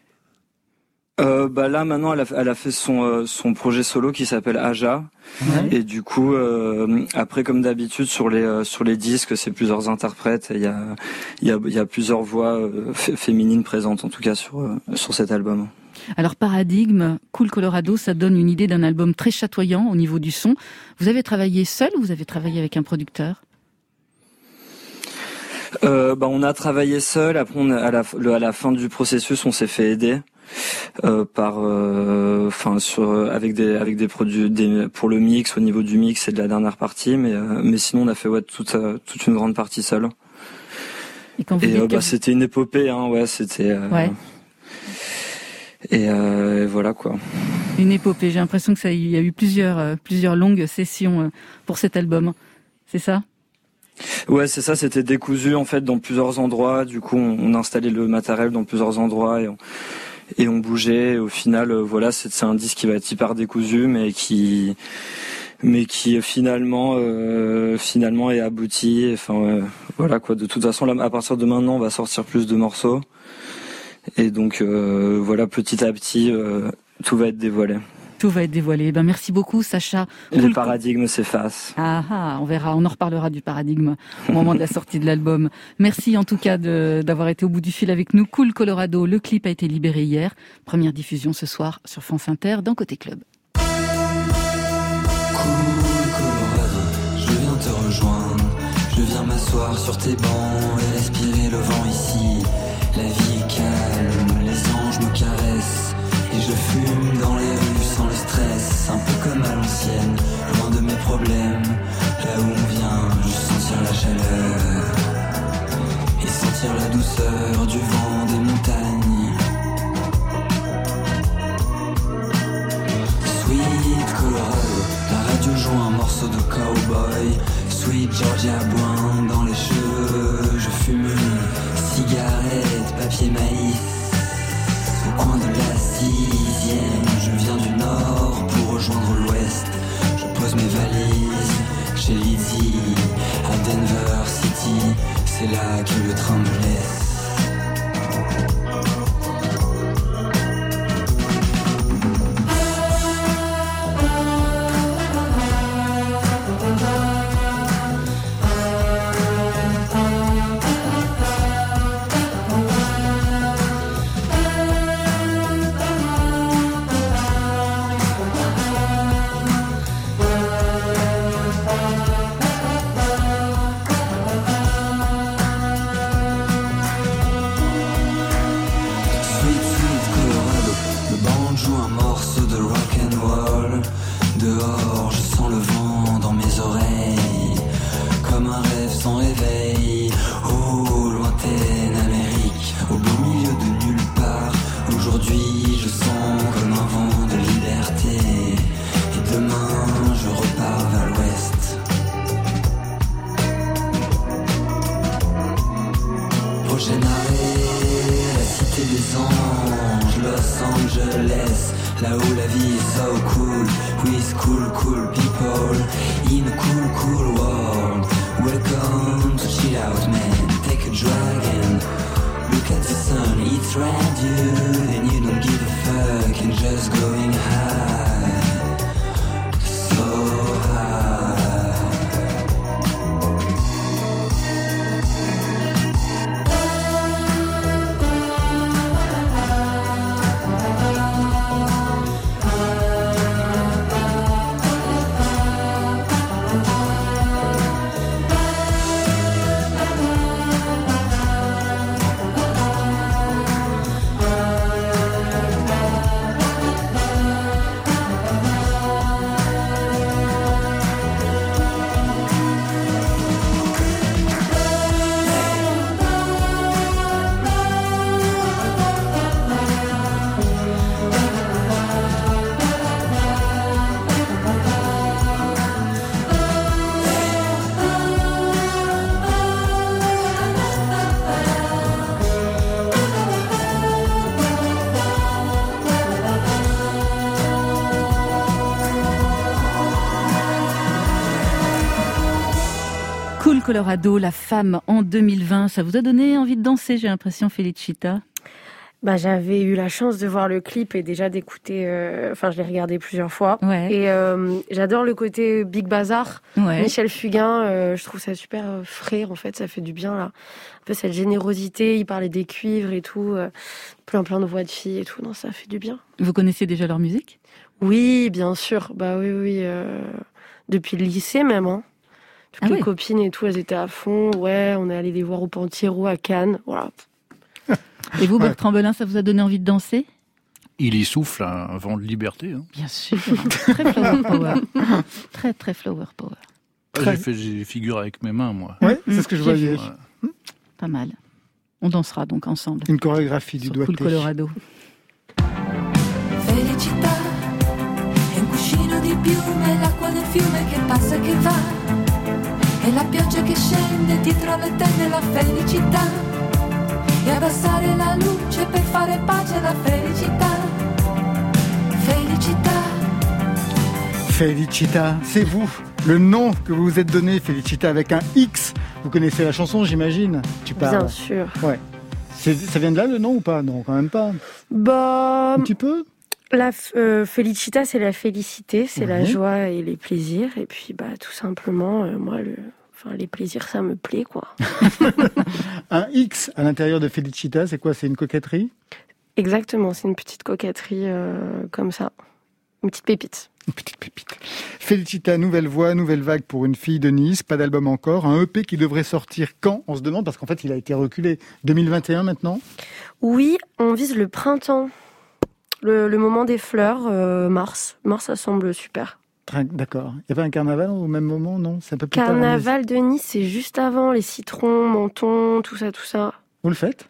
euh, bah là maintenant elle a, elle a fait son euh, son projet solo qui s'appelle Aja et du coup euh, après comme d'habitude sur les euh, sur les disques c'est plusieurs interprètes il y a il y a, y a plusieurs voix féminines présentes en tout cas sur sur cet album. Alors Paradigme, Cool Colorado, ça donne une idée d'un album très chatoyant au niveau du son. Vous avez travaillé seul ou vous avez travaillé avec un producteur? Euh, bah, on a travaillé seul. Après, à, la, à la fin du processus, on s'est fait aider euh, par, euh, enfin, sur avec des avec des produits des, pour le mix au niveau du mix et de la dernière partie. Mais mais sinon, on a fait ouais toute toute une grande partie seul. Et, et bah, c'était une épopée, hein, ouais, c'était. Ouais. Euh, et voilà quoi. Une épopée. J'ai l'impression que ça, il y a eu plusieurs, euh, plusieurs longues sessions euh, pour cet album. C'est ça? Ouais, c'est ça. C'était décousu en fait dans plusieurs endroits. Du coup, on, a installé le matériel dans plusieurs endroits et on, et on bougeait. au final, voilà, c'est un disque qui va être hyper décousu, mais qui mais qui finalement finalement est abouti. Enfin, voilà quoi. De toute façon, là, à partir de maintenant, on va sortir plus de morceaux. Et donc euh, voilà, petit à petit, euh, tout va être dévoilé. Tout va être dévoilé. Ben merci beaucoup, Sacha. le paradigme s'efface. Ah, ah, on verra, on en reparlera du paradigme au moment de la sortie de l'album. Merci en tout cas d'avoir été au bout du fil avec nous. Cool Colorado, le clip a été libéré hier. Première diffusion ce soir sur France Inter dans Côté Club. Cool Colorado, je viens te rejoindre. Je viens m'asseoir sur tes bancs et respirer le vent ici. Là où on vient, juste sentir la chaleur. Et sentir la douceur du vent des montagnes. Sweet Colorado, la radio joue un morceau de cowboy. Sweet Georgia Boin dans les cheveux, je fume cigarette, papier maïs. Au coin de la sixième, je viens du nord pour rejoindre l'ouest. Pose mes valises chez Lizzie, à Denver City. C'est là que le train me laisse. Just going high, La femme en 2020. Ça vous a donné envie de danser, j'ai l'impression, Felicita? Bah, j'avais eu la chance de voir le clip et déjà d'écouter. euh, Enfin, je l'ai regardé plusieurs fois. Ouais. Et euh, j'adore le côté Big Bazar. Ouais. Michel Fugain, euh, je trouve ça super frais. En fait, ça fait du bien là. Un peu cette générosité. Il parlait des cuivres et tout. plein plein de voix de filles et tout. Non, ça fait du bien. Vous connaissez déjà leur musique? Oui, bien sûr. Bah oui, oui. depuis le lycée même. Hein. Toutes Ah les copines et tout, elles étaient à fond. Ouais, on est allé les voir au Pantiro à Cannes. Voilà. Et vous, Bertrand Belin, ça vous a donné envie de danser? Il y souffle un vent de liberté. hein. Bien sûr. très flower power. Très, très flower power. J'ai fait des figures avec mes mains, moi. Ouais, c'est ce que je voyais. Ouais. Pas mal. On dansera donc ensemble. Une chorégraphie du Sur doigté. Cool Colorado. Felicità è un cuscino di piume, l'acqua del fiume che passa e che va. E la pioggia che scende dietro le tende, la felicità. E abbassare la luce per fare pace alla felicità. Felicità. Felicita, c'est vous. Le nom que vous vous êtes donné, Felicita, avec un X. Vous connaissez la chanson, j'imagine Tu parles. Bien sûr. Ouais. Ça vient de là le nom ou pas? Non, quand même pas. Bah, Un petit peu La f- euh, Felicita, c'est la félicité, c'est la joie et les plaisirs. Et puis, bah, tout simplement, euh, moi, le, enfin, les plaisirs, ça me plaît, quoi. Un X à l'intérieur de Felicita, c'est quoi? C'est une coquetterie? Exactement, c'est une petite coquetterie euh, comme ça, une petite pépite. Une petite pépite. Felicita, nouvelle voix, nouvelle vague pour une fille de Nice, pas d'album encore, un EP qui devrait sortir quand On se demande parce qu'en fait il a été reculé 2021 maintenant? Oui, on vise le printemps, le, le moment des fleurs, euh, mars. Mars, ça semble super. D'accord. Il y avait un carnaval au même moment, non? C'est un peu plus tard. Carnaval de Nice, c'est juste avant les citrons, mentons, tout ça, tout ça. Vous le faites?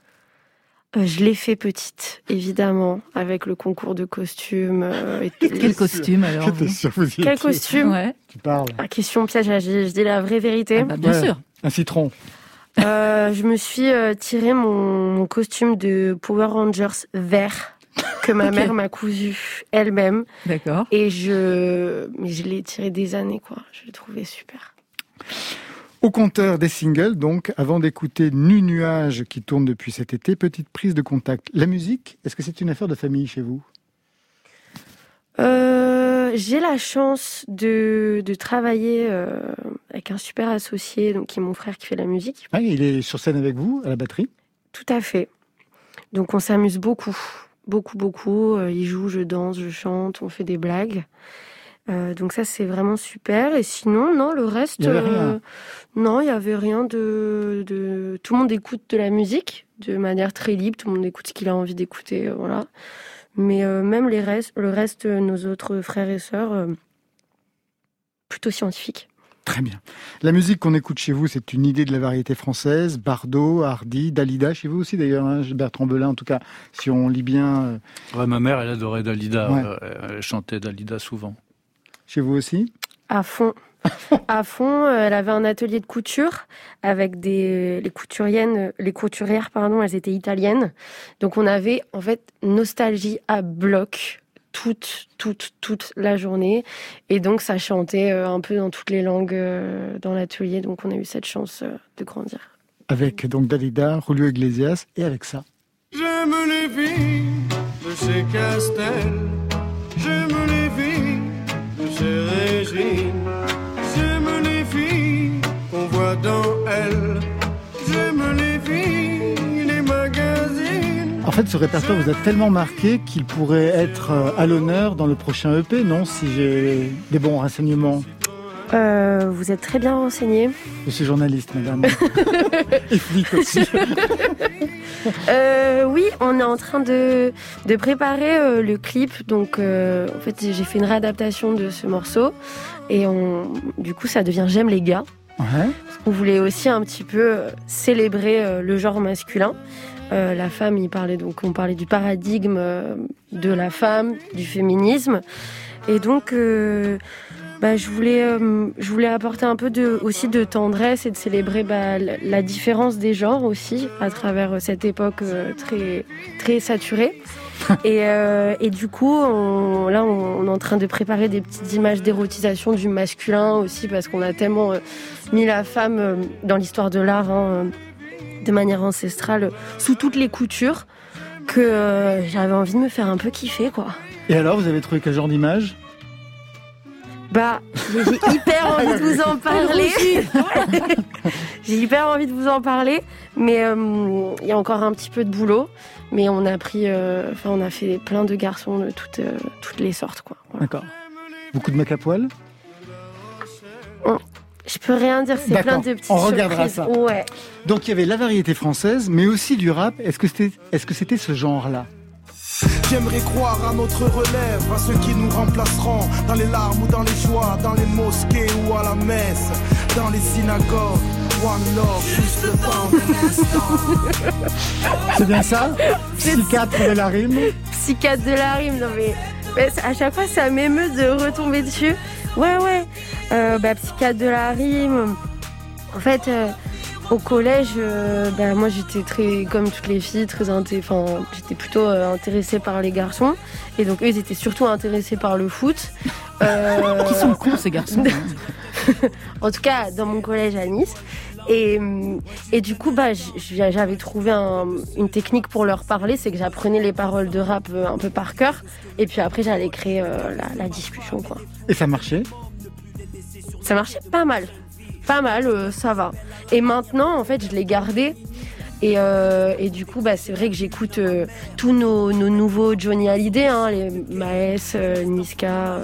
Euh, je l'ai fait petite, évidemment, avec le concours de costumes. euh, et tout. Quel costume alors sûr vous y Quel étiez. costume? Ouais. Tu parles. Ah, Question piège, je dis, je dis la vraie vérité. Ah bah, bien Ouais. sûr. Un citron. Euh, je me suis euh, tiré mon, mon costume de Power Rangers vert que ma mère m'a cousu elle-même. D'accord. Et je, mais je l'ai tiré des années, quoi. Je l'ai trouvé super. Au compteur des singles, donc, avant d'écouter Nu Nuage qui tourne depuis cet été, petite prise de contact. La musique, est-ce que c'est une affaire de famille chez vous? Euh, j'ai la chance de, de travailler euh, avec un super associé, donc qui est mon frère qui fait la musique. Ah, Il est sur scène avec vous, à la batterie? Tout à fait. Donc on s'amuse beaucoup, beaucoup, beaucoup. Euh, il joue, je danse, je chante, on fait des blagues. Euh, donc ça c'est vraiment super. Et sinon, non, le reste, Il euh, non, il y avait rien de, de. Tout le monde écoute de la musique de manière très libre. Tout le monde écoute ce qu'il a envie d'écouter, euh, voilà. Mais même les restes, le reste, nos autres frères et sœurs, plutôt scientifiques. Très bien. La musique qu'on écoute chez vous, c'est une idée de la variété française. Bardot, Hardy, Dalida, chez vous aussi d'ailleurs, hein, Bertrand Belin, en tout cas, si on lit bien, euh, Ouais, ma mère, elle adorait Dalida. Ouais. euh, Elle chantait Dalida souvent. chez vous aussi? À fond. à fond. Euh, Elle avait un atelier de couture avec des les couturières, les couturières pardon, elles étaient italiennes. Donc on avait en fait nostalgie à bloc toute toute toute la journée et donc ça chantait euh, un peu dans toutes les langues euh, dans l'atelier. Donc on a eu cette chance euh, de grandir. Avec donc Dalida, Julio Iglesias et avec ça. J'aime les filles de chez Castel. J'aime les filles de chez Régine. J'aime les filles qu'on voit dans fait, ce répertoire vous a tellement marqué qu'il pourrait être euh, à l'honneur dans le prochain EP, non Si j'ai des bons renseignements? Euh, vous êtes très bien renseigné. Je suis journaliste, madame. et flic aussi. Euh, oui, on est en train de, de préparer euh, le clip. Donc, en fait, j'ai fait une réadaptation de ce morceau. Et on, du coup, ça devient J'aime les gars. Ouais. On voulait aussi un petit peu célébrer le genre masculin. Euh, la femme, il parlait donc, on parlait du paradigme euh, de la femme, du féminisme. Et donc, euh, bah, je voulais, euh, je voulais apporter un peu de, aussi de tendresse et de célébrer bah, la, différence des genres aussi à travers euh, cette époque euh, très, très saturée. et, euh, et du coup, on, là, on, est en train de préparer des petites images d'érotisation du masculin aussi parce qu'on a tellement euh, mis la femme euh, dans l'histoire de l'art hein, de manière ancestrale sous toutes les coutures que euh, j'avais envie de me faire un peu kiffer, quoi. Et alors, vous avez trouvé quel genre d'image? Bah, j'ai hyper envie de vous en parler. J'ai hyper envie de vous en parler, mais euh, il y a encore un petit peu de boulot. Mais on a pris, euh, enfin, on a fait plein de garçons de toutes, euh, toutes les sortes, quoi. Voilà. D'accord. Beaucoup de mecs à poil? Je peux rien dire, c'est plein de petites on regardera surprises. ça. Ouais. Donc il y avait la variété française, mais aussi du rap. Est-ce que c'était est-ce que c'était ce genre-là? J'aimerais croire à notre relève, à ceux qui nous remplaceront dans les larmes ou dans les joies, dans les mosquées ou à la messe, dans les synagogues. One love, juste un instant. C'est bien ça? Psychiatre de la rime? Psychiatre de la rime, non mais, mais à chaque fois ça m'émeut de retomber dessus. Ouais, ouais. Euh, bah, psychiatre de la rime. En fait, euh, au collège, euh, bah, moi j'étais très, comme toutes les filles, très inté- enfin, j'étais plutôt euh, intéressée par les garçons. Et donc eux, ils étaient surtout intéressés par le foot. Euh, Qui sont cons, ces garçons. en tout cas, dans mon collège à Nice. Et, et du coup, bah, j'avais trouvé un- une technique pour leur parler, c'est que j'apprenais les paroles de rap un peu par cœur, et puis après j'allais créer euh, la, la discussion, quoi. Et ça marchait? Ça marchait pas mal, pas mal, euh, ça va. Et maintenant, en fait, je l'ai gardé. Et, euh, et du coup, bah, c'est vrai que j'écoute euh, tous nos, nos nouveaux Johnny Hallyday, hein, les Maes, euh, Niska,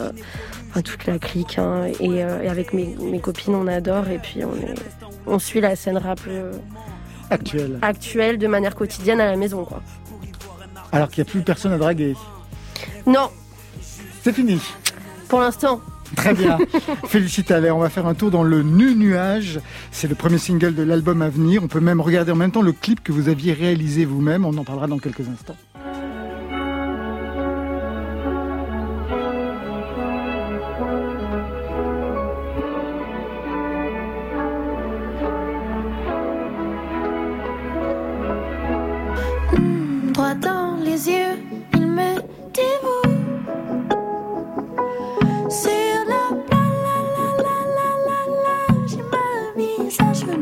enfin, toute la clique. hein. et, et avec mes, mes copines, on adore. Et puis, on, est, on suit la scène rap euh, Actuel. actuelle de manière quotidienne à la maison. Quoi. Alors qu'il n'y a plus personne à draguer. Non, C'est fini. pour l'instant. Très bien. Félicite Allez, on va faire un tour dans le Nu Nuage. C'est le premier single de l'album à venir. On peut même regarder en même temps le clip que vous aviez réalisé vous-même. On en parlera dans quelques instants.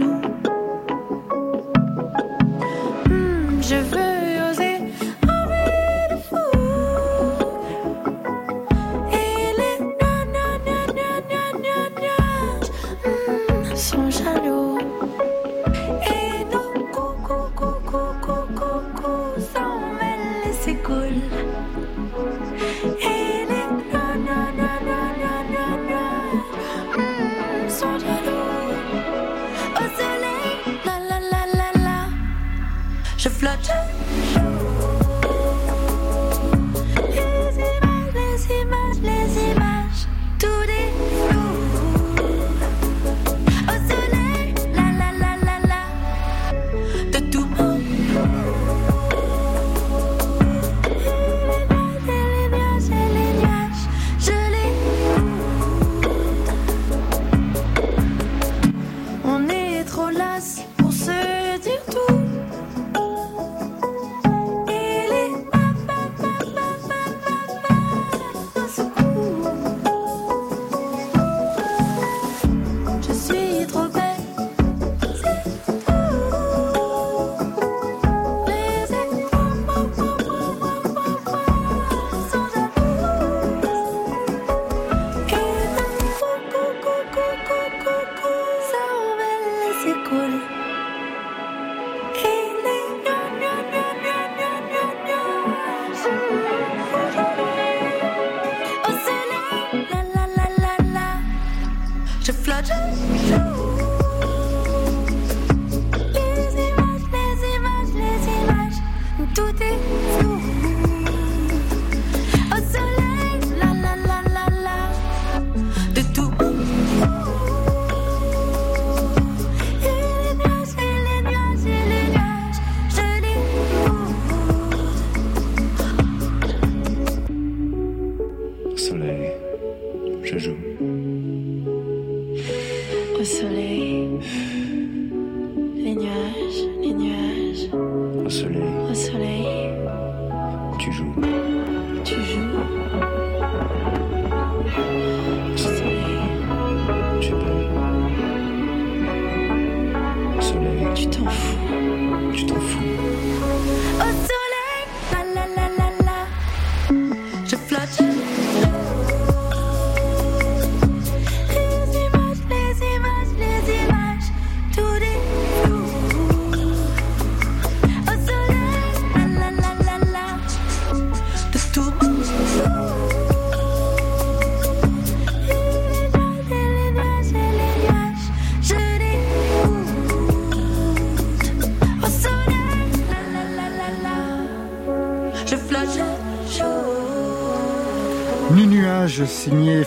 Thank you.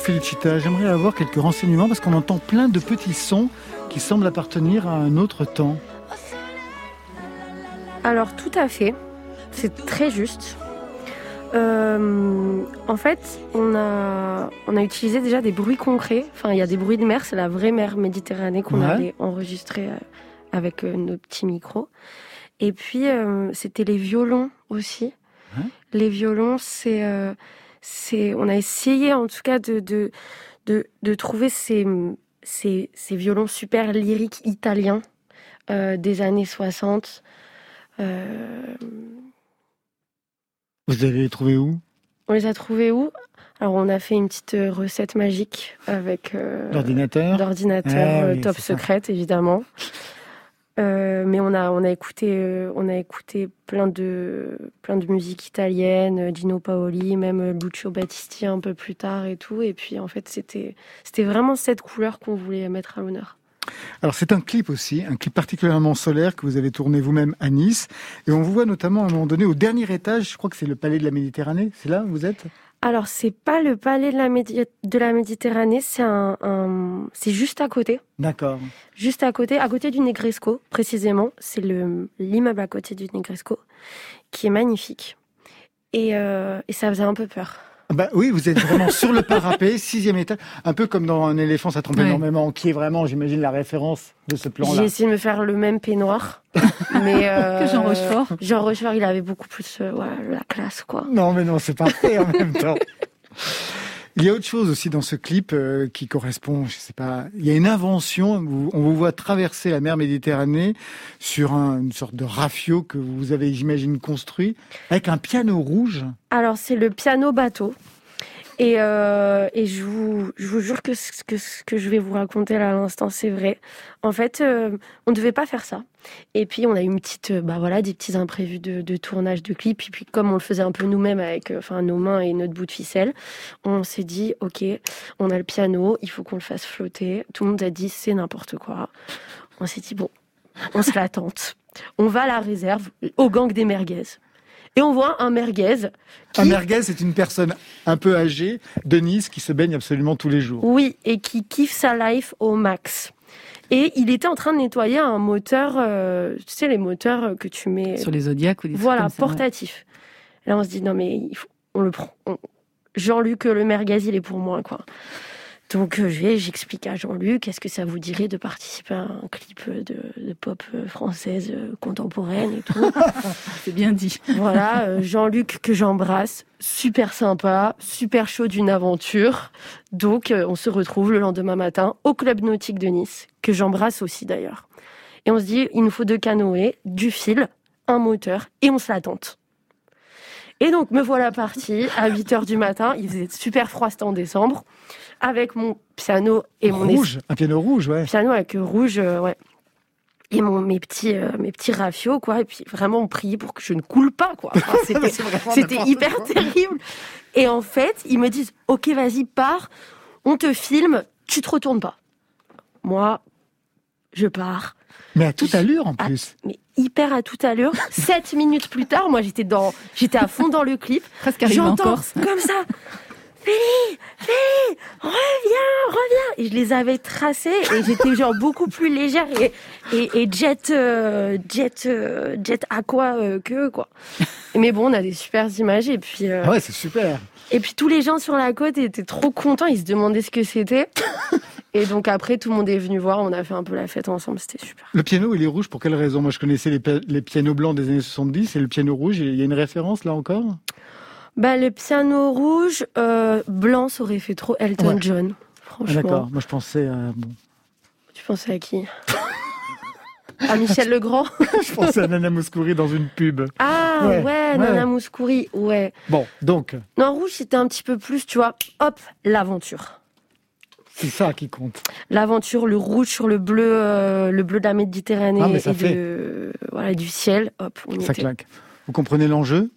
Felicita. J'aimerais avoir quelques renseignements parce qu'on entend plein de petits sons qui semblent appartenir à un autre temps. Alors tout à fait, c'est très juste. Euh, en fait, on a, on a utilisé déjà des bruits concrets. Enfin, il y a des bruits de mer, c'est la vraie mer Méditerranée qu'on Ouais. avait enregistré euh, avec euh, nos petits micros. Et puis, euh, c'était les violons aussi. Ouais. Les violons, c'est, euh, c'est, on a essayé en tout cas de, de, de, de trouver ces, ces, ces violons super lyriques italiens euh, des années 60. Euh, Vous allez les trouver où? on les a trouvés où? Alors, on a fait une petite euh, recette magique avec euh, L'ordinateur d'ordinateur Ah oui, top secrète, évidemment. Euh, mais on a, on a écouté, euh, on a écouté plein de, plein de musique italienne, euh, Gino Paoli, même euh, Lucio Battisti un peu plus tard et tout. Et puis, en fait, c'était, c'était vraiment cette couleur qu'on voulait mettre à l'honneur. Alors c'est un clip aussi, un clip particulièrement solaire que vous avez tourné vous-même à Nice. Et on vous voit notamment à un moment donné au dernier étage, je crois que c'est le palais de la Méditerranée. C'est là où vous êtes? Alors, c'est pas le palais de la, Médi- de la Méditerranée, c'est un, un- c'est juste à côté. D'accord. Juste à côté, à côté du Negresco, précisément. C'est le, l'immeuble à côté du Negresco, qui est magnifique. Et, euh, et ça faisait un peu peur. Ah Bah oui, vous êtes vraiment sur le parapet, sixième étage, un peu comme dans un éléphant, ça Ouais. énormément, qui est vraiment, j'imagine, la référence de ce J'ai plan-là. essayé de me faire le même peignoir. mais euh, Que Jean Rochefort. Jean Rochefort, il avait beaucoup plus euh, ouais, la classe, quoi. Non, mais non, c'est parfait en même temps. Il y a autre chose aussi dans ce clip euh, qui correspond, je sais pas, il y a une invention, où on vous voit traverser la mer Méditerranée sur un- une sorte de rafio que vous avez, j'imagine, construit, avec un piano rouge. Alors, c'est le piano bateau. Et, euh, et je, vous, je vous jure que ce que, ce que je vais vous raconter là à l'instant, c'est vrai. En fait, euh, on ne devait pas faire ça. Et puis, on a eu une petite, euh, bah voilà, des petits imprévus de, de tournage de clip. Et puis, comme on le faisait un peu nous-mêmes avec euh, enfin, nos mains et notre bout de ficelle, on s'est dit, OK, on a le piano, il faut qu'on le fasse flotter. Tout le monde a dit, c'est n'importe quoi. On s'est dit, bon, on se la tente. On va à la réserve, au gang des merguez. Et on voit un merguez Un merguez, c'est une personne un peu âgée de Nice qui se baigne absolument tous les jours. Oui, et qui kiffe sa life au max. Et il était en train de nettoyer un moteur, euh, tu sais, les moteurs que tu mets. Sur les Zodiacs ou des Voilà, comme ça, ouais. portatif. Là, on se dit, non, mais il faut- on le prend. on- Jean-Luc Le Merguez, il est pour moi, quoi. Donc euh, je vais, j'explique à Jean-Luc, est-ce que ça vous dirait de participer à un clip de, de pop euh, française euh, contemporaine et tout C'est bien dit. Voilà, euh, Jean-Luc que j'embrasse, super sympa, super chaud d'une aventure. Donc euh, on se retrouve le lendemain matin au club nautique de Nice, que j'embrasse aussi d'ailleurs. Et on se dit, il nous faut deux canoës, du fil, un moteur, et on se la tente. Et donc me voilà partie à 8 heures du matin, il faisait super froid, c'était en décembre, avec mon piano et mon Rouge, un piano rouge, ouais. piano avec rouge, euh, ouais. Et mon, mes petits, euh, mes petits rafios, quoi. Et puis vraiment, on priait pour que je ne coule pas, quoi. Enfin, c'était, c'était hyper quoi. terrible. Et en fait, ils me disent, OK, vas-y, pars. On te filme, tu te retournes pas. Moi, je pars. Mais à toute allure, en plus. Mais hyper à toute allure. Sept minutes plus tard, moi, j'étais dans, j'étais à fond dans le clip. Presque arrivé en J'entends Corse. comme ça. Félix, Félix, reviens, reviens. Et je les avais tracés et j'étais genre beaucoup plus légère et, et, et jet, euh, jet, euh, jet aqua euh, que quoi. Mais bon, on a des super images et puis, euh, Ah ouais, c'est super. et puis tous les gens sur la côte étaient trop contents. Ils se demandaient ce que c'était. Et donc après, tout le monde est venu voir. On a fait un peu la fête ensemble. C'était super. Le piano, il est rouge pour quelle raison? Moi, je connaissais les, les pianos blancs des années 70 et le piano rouge. Il y a une référence là encore? Bah, le piano rouge, euh, blanc, ça aurait fait trop Elton Ouais. John. Ah, Franchement. D'accord. Moi, je pensais à. bon. Tu pensais à qui? À Michel Legrand? Je pensais à Nana Mouskouri dans une pub. Ah ouais, Ouais, ouais. Nana Mouskouri, ouais. Bon, donc, Non, rouge, c'était un petit peu plus, tu vois, hop, l'aventure. c'est ça qui compte. L'aventure, le rouge sur le bleu, euh, le bleu de la Méditerranée Ah, et de, voilà, du ciel, hop, on Ça était. claque. Vous comprenez l'enjeu?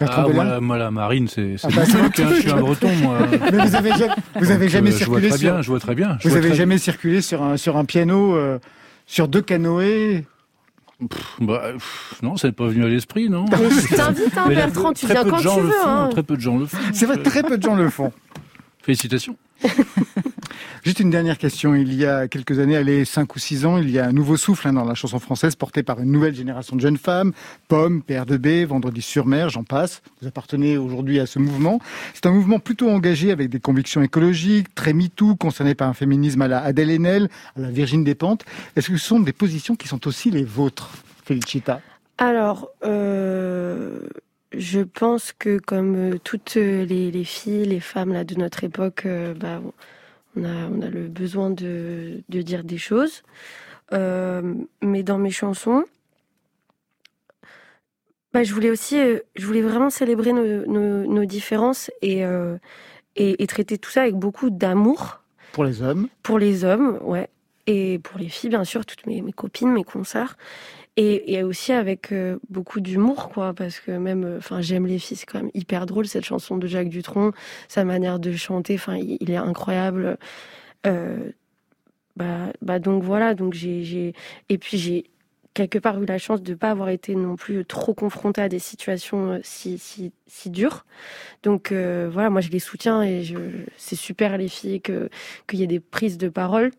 Ah, Belin moi, la, moi, la marine, c'est Ah bah, hein, je suis un breton, moi. Mais vous avez jamais, vous avez Donc, jamais euh, je vois circulé très sur. bien, je vois très bien. je Vous vois avez très- jamais circulé sur un sur un piano euh, sur deux canoës Bah, pff, non, c'est pas venu à l'esprit, non. Je t'invite, hein, Mais la- Bertrand, tu viens quand tu veux. font, hein. Très peu de gens le font. C'est vrai, très peu de gens le font. Félicitations. Juste une dernière question. Il y a quelques années, allez, 5 ou 6 ans, il y a un nouveau souffle hein, dans la chanson française porté par une nouvelle génération de jeunes femmes. Pomme, PR2B, Vendredi sur mer, j'en passe. Vous appartenez aujourd'hui à ce mouvement. C'est un mouvement plutôt engagé avec des convictions écologiques, très MeToo, concerné par un féminisme à la Adèle Haenel, à la Virgin Despentes. Est-ce que ce sont des positions qui sont aussi les vôtres, Felicita Alors, euh, je pense que comme toutes les, les filles, les femmes là, de notre époque, euh, bah, on, a, on a le besoin de, de dire des choses. Euh, mais dans mes chansons, bah, je voulais aussi, euh, je voulais vraiment célébrer nos, nos, nos différences et, euh, et, et traiter tout ça avec beaucoup d'amour Pour les hommes pour les hommes, ouais. Et pour les filles, bien sûr, toutes mes, mes copines, mes consoeurs. Et, aussi avec euh, beaucoup d'humour, quoi, parce que même, euh, enfin, j'aime les c'est quand même hyper drôle cette chanson de Jacques Dutronc, sa manière de chanter, enfin, il, est incroyable. Euh, bah, bah, donc voilà, donc j'ai, et puis j'ai quelque part eu la chance de pas avoir été non plus trop confrontée à des situations si, si, si dures. Donc voilà, moi je les soutiens et je, c'est super les filles qu'il y ait des prises de parole.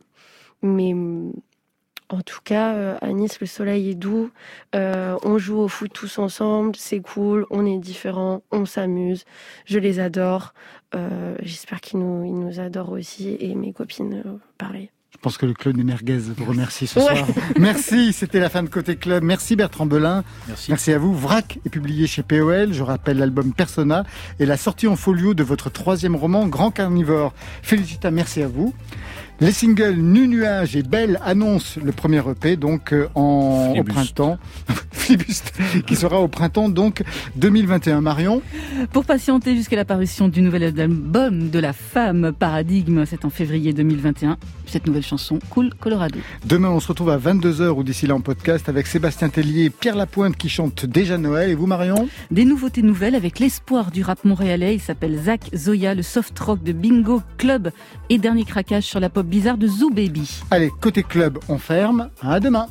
Mais en tout cas, euh, à Nice, le soleil est doux. Euh, on joue au foot tous ensemble, c'est cool. On est différents, on s'amuse. Je les adore. Euh, J'espère qu'ils nous, ils nous adorent aussi. Et mes copines, euh, pareil. Je pense que le club des merguez vous remercie ce Ouais. soir. Merci, c'était la fin de Côté Club. Merci Bertrand Belin. Merci. à vous. Vrac est publié chez POL. Je rappelle l'album Persona et la sortie en folio de votre troisième roman Grand Carnivore. Félicita, merci à vous. Les singles Nu Nuage et Belle annoncent le premier EP donc euh, en au printemps. Flibuste, qui sera au printemps donc 2021. Marion, Pour patienter jusqu'à la parution du nouvel album de la femme Paradigme, c'est en février 2021. Cette nouvelle chanson, Cool Colorado. demain on se retrouve à 22h ou d'ici là en podcast avec Sébastien Tellier et Pierre Lapointe qui chantent déjà Noël. Et vous Marion? Des nouveautés nouvelles avec l'espoir du rap montréalais. Il s'appelle Zach Zoya, le soft rock de Bingo Club et dernier craquage sur la pop bizarre de Zoo Baby. Allez, côté club, on ferme. À demain.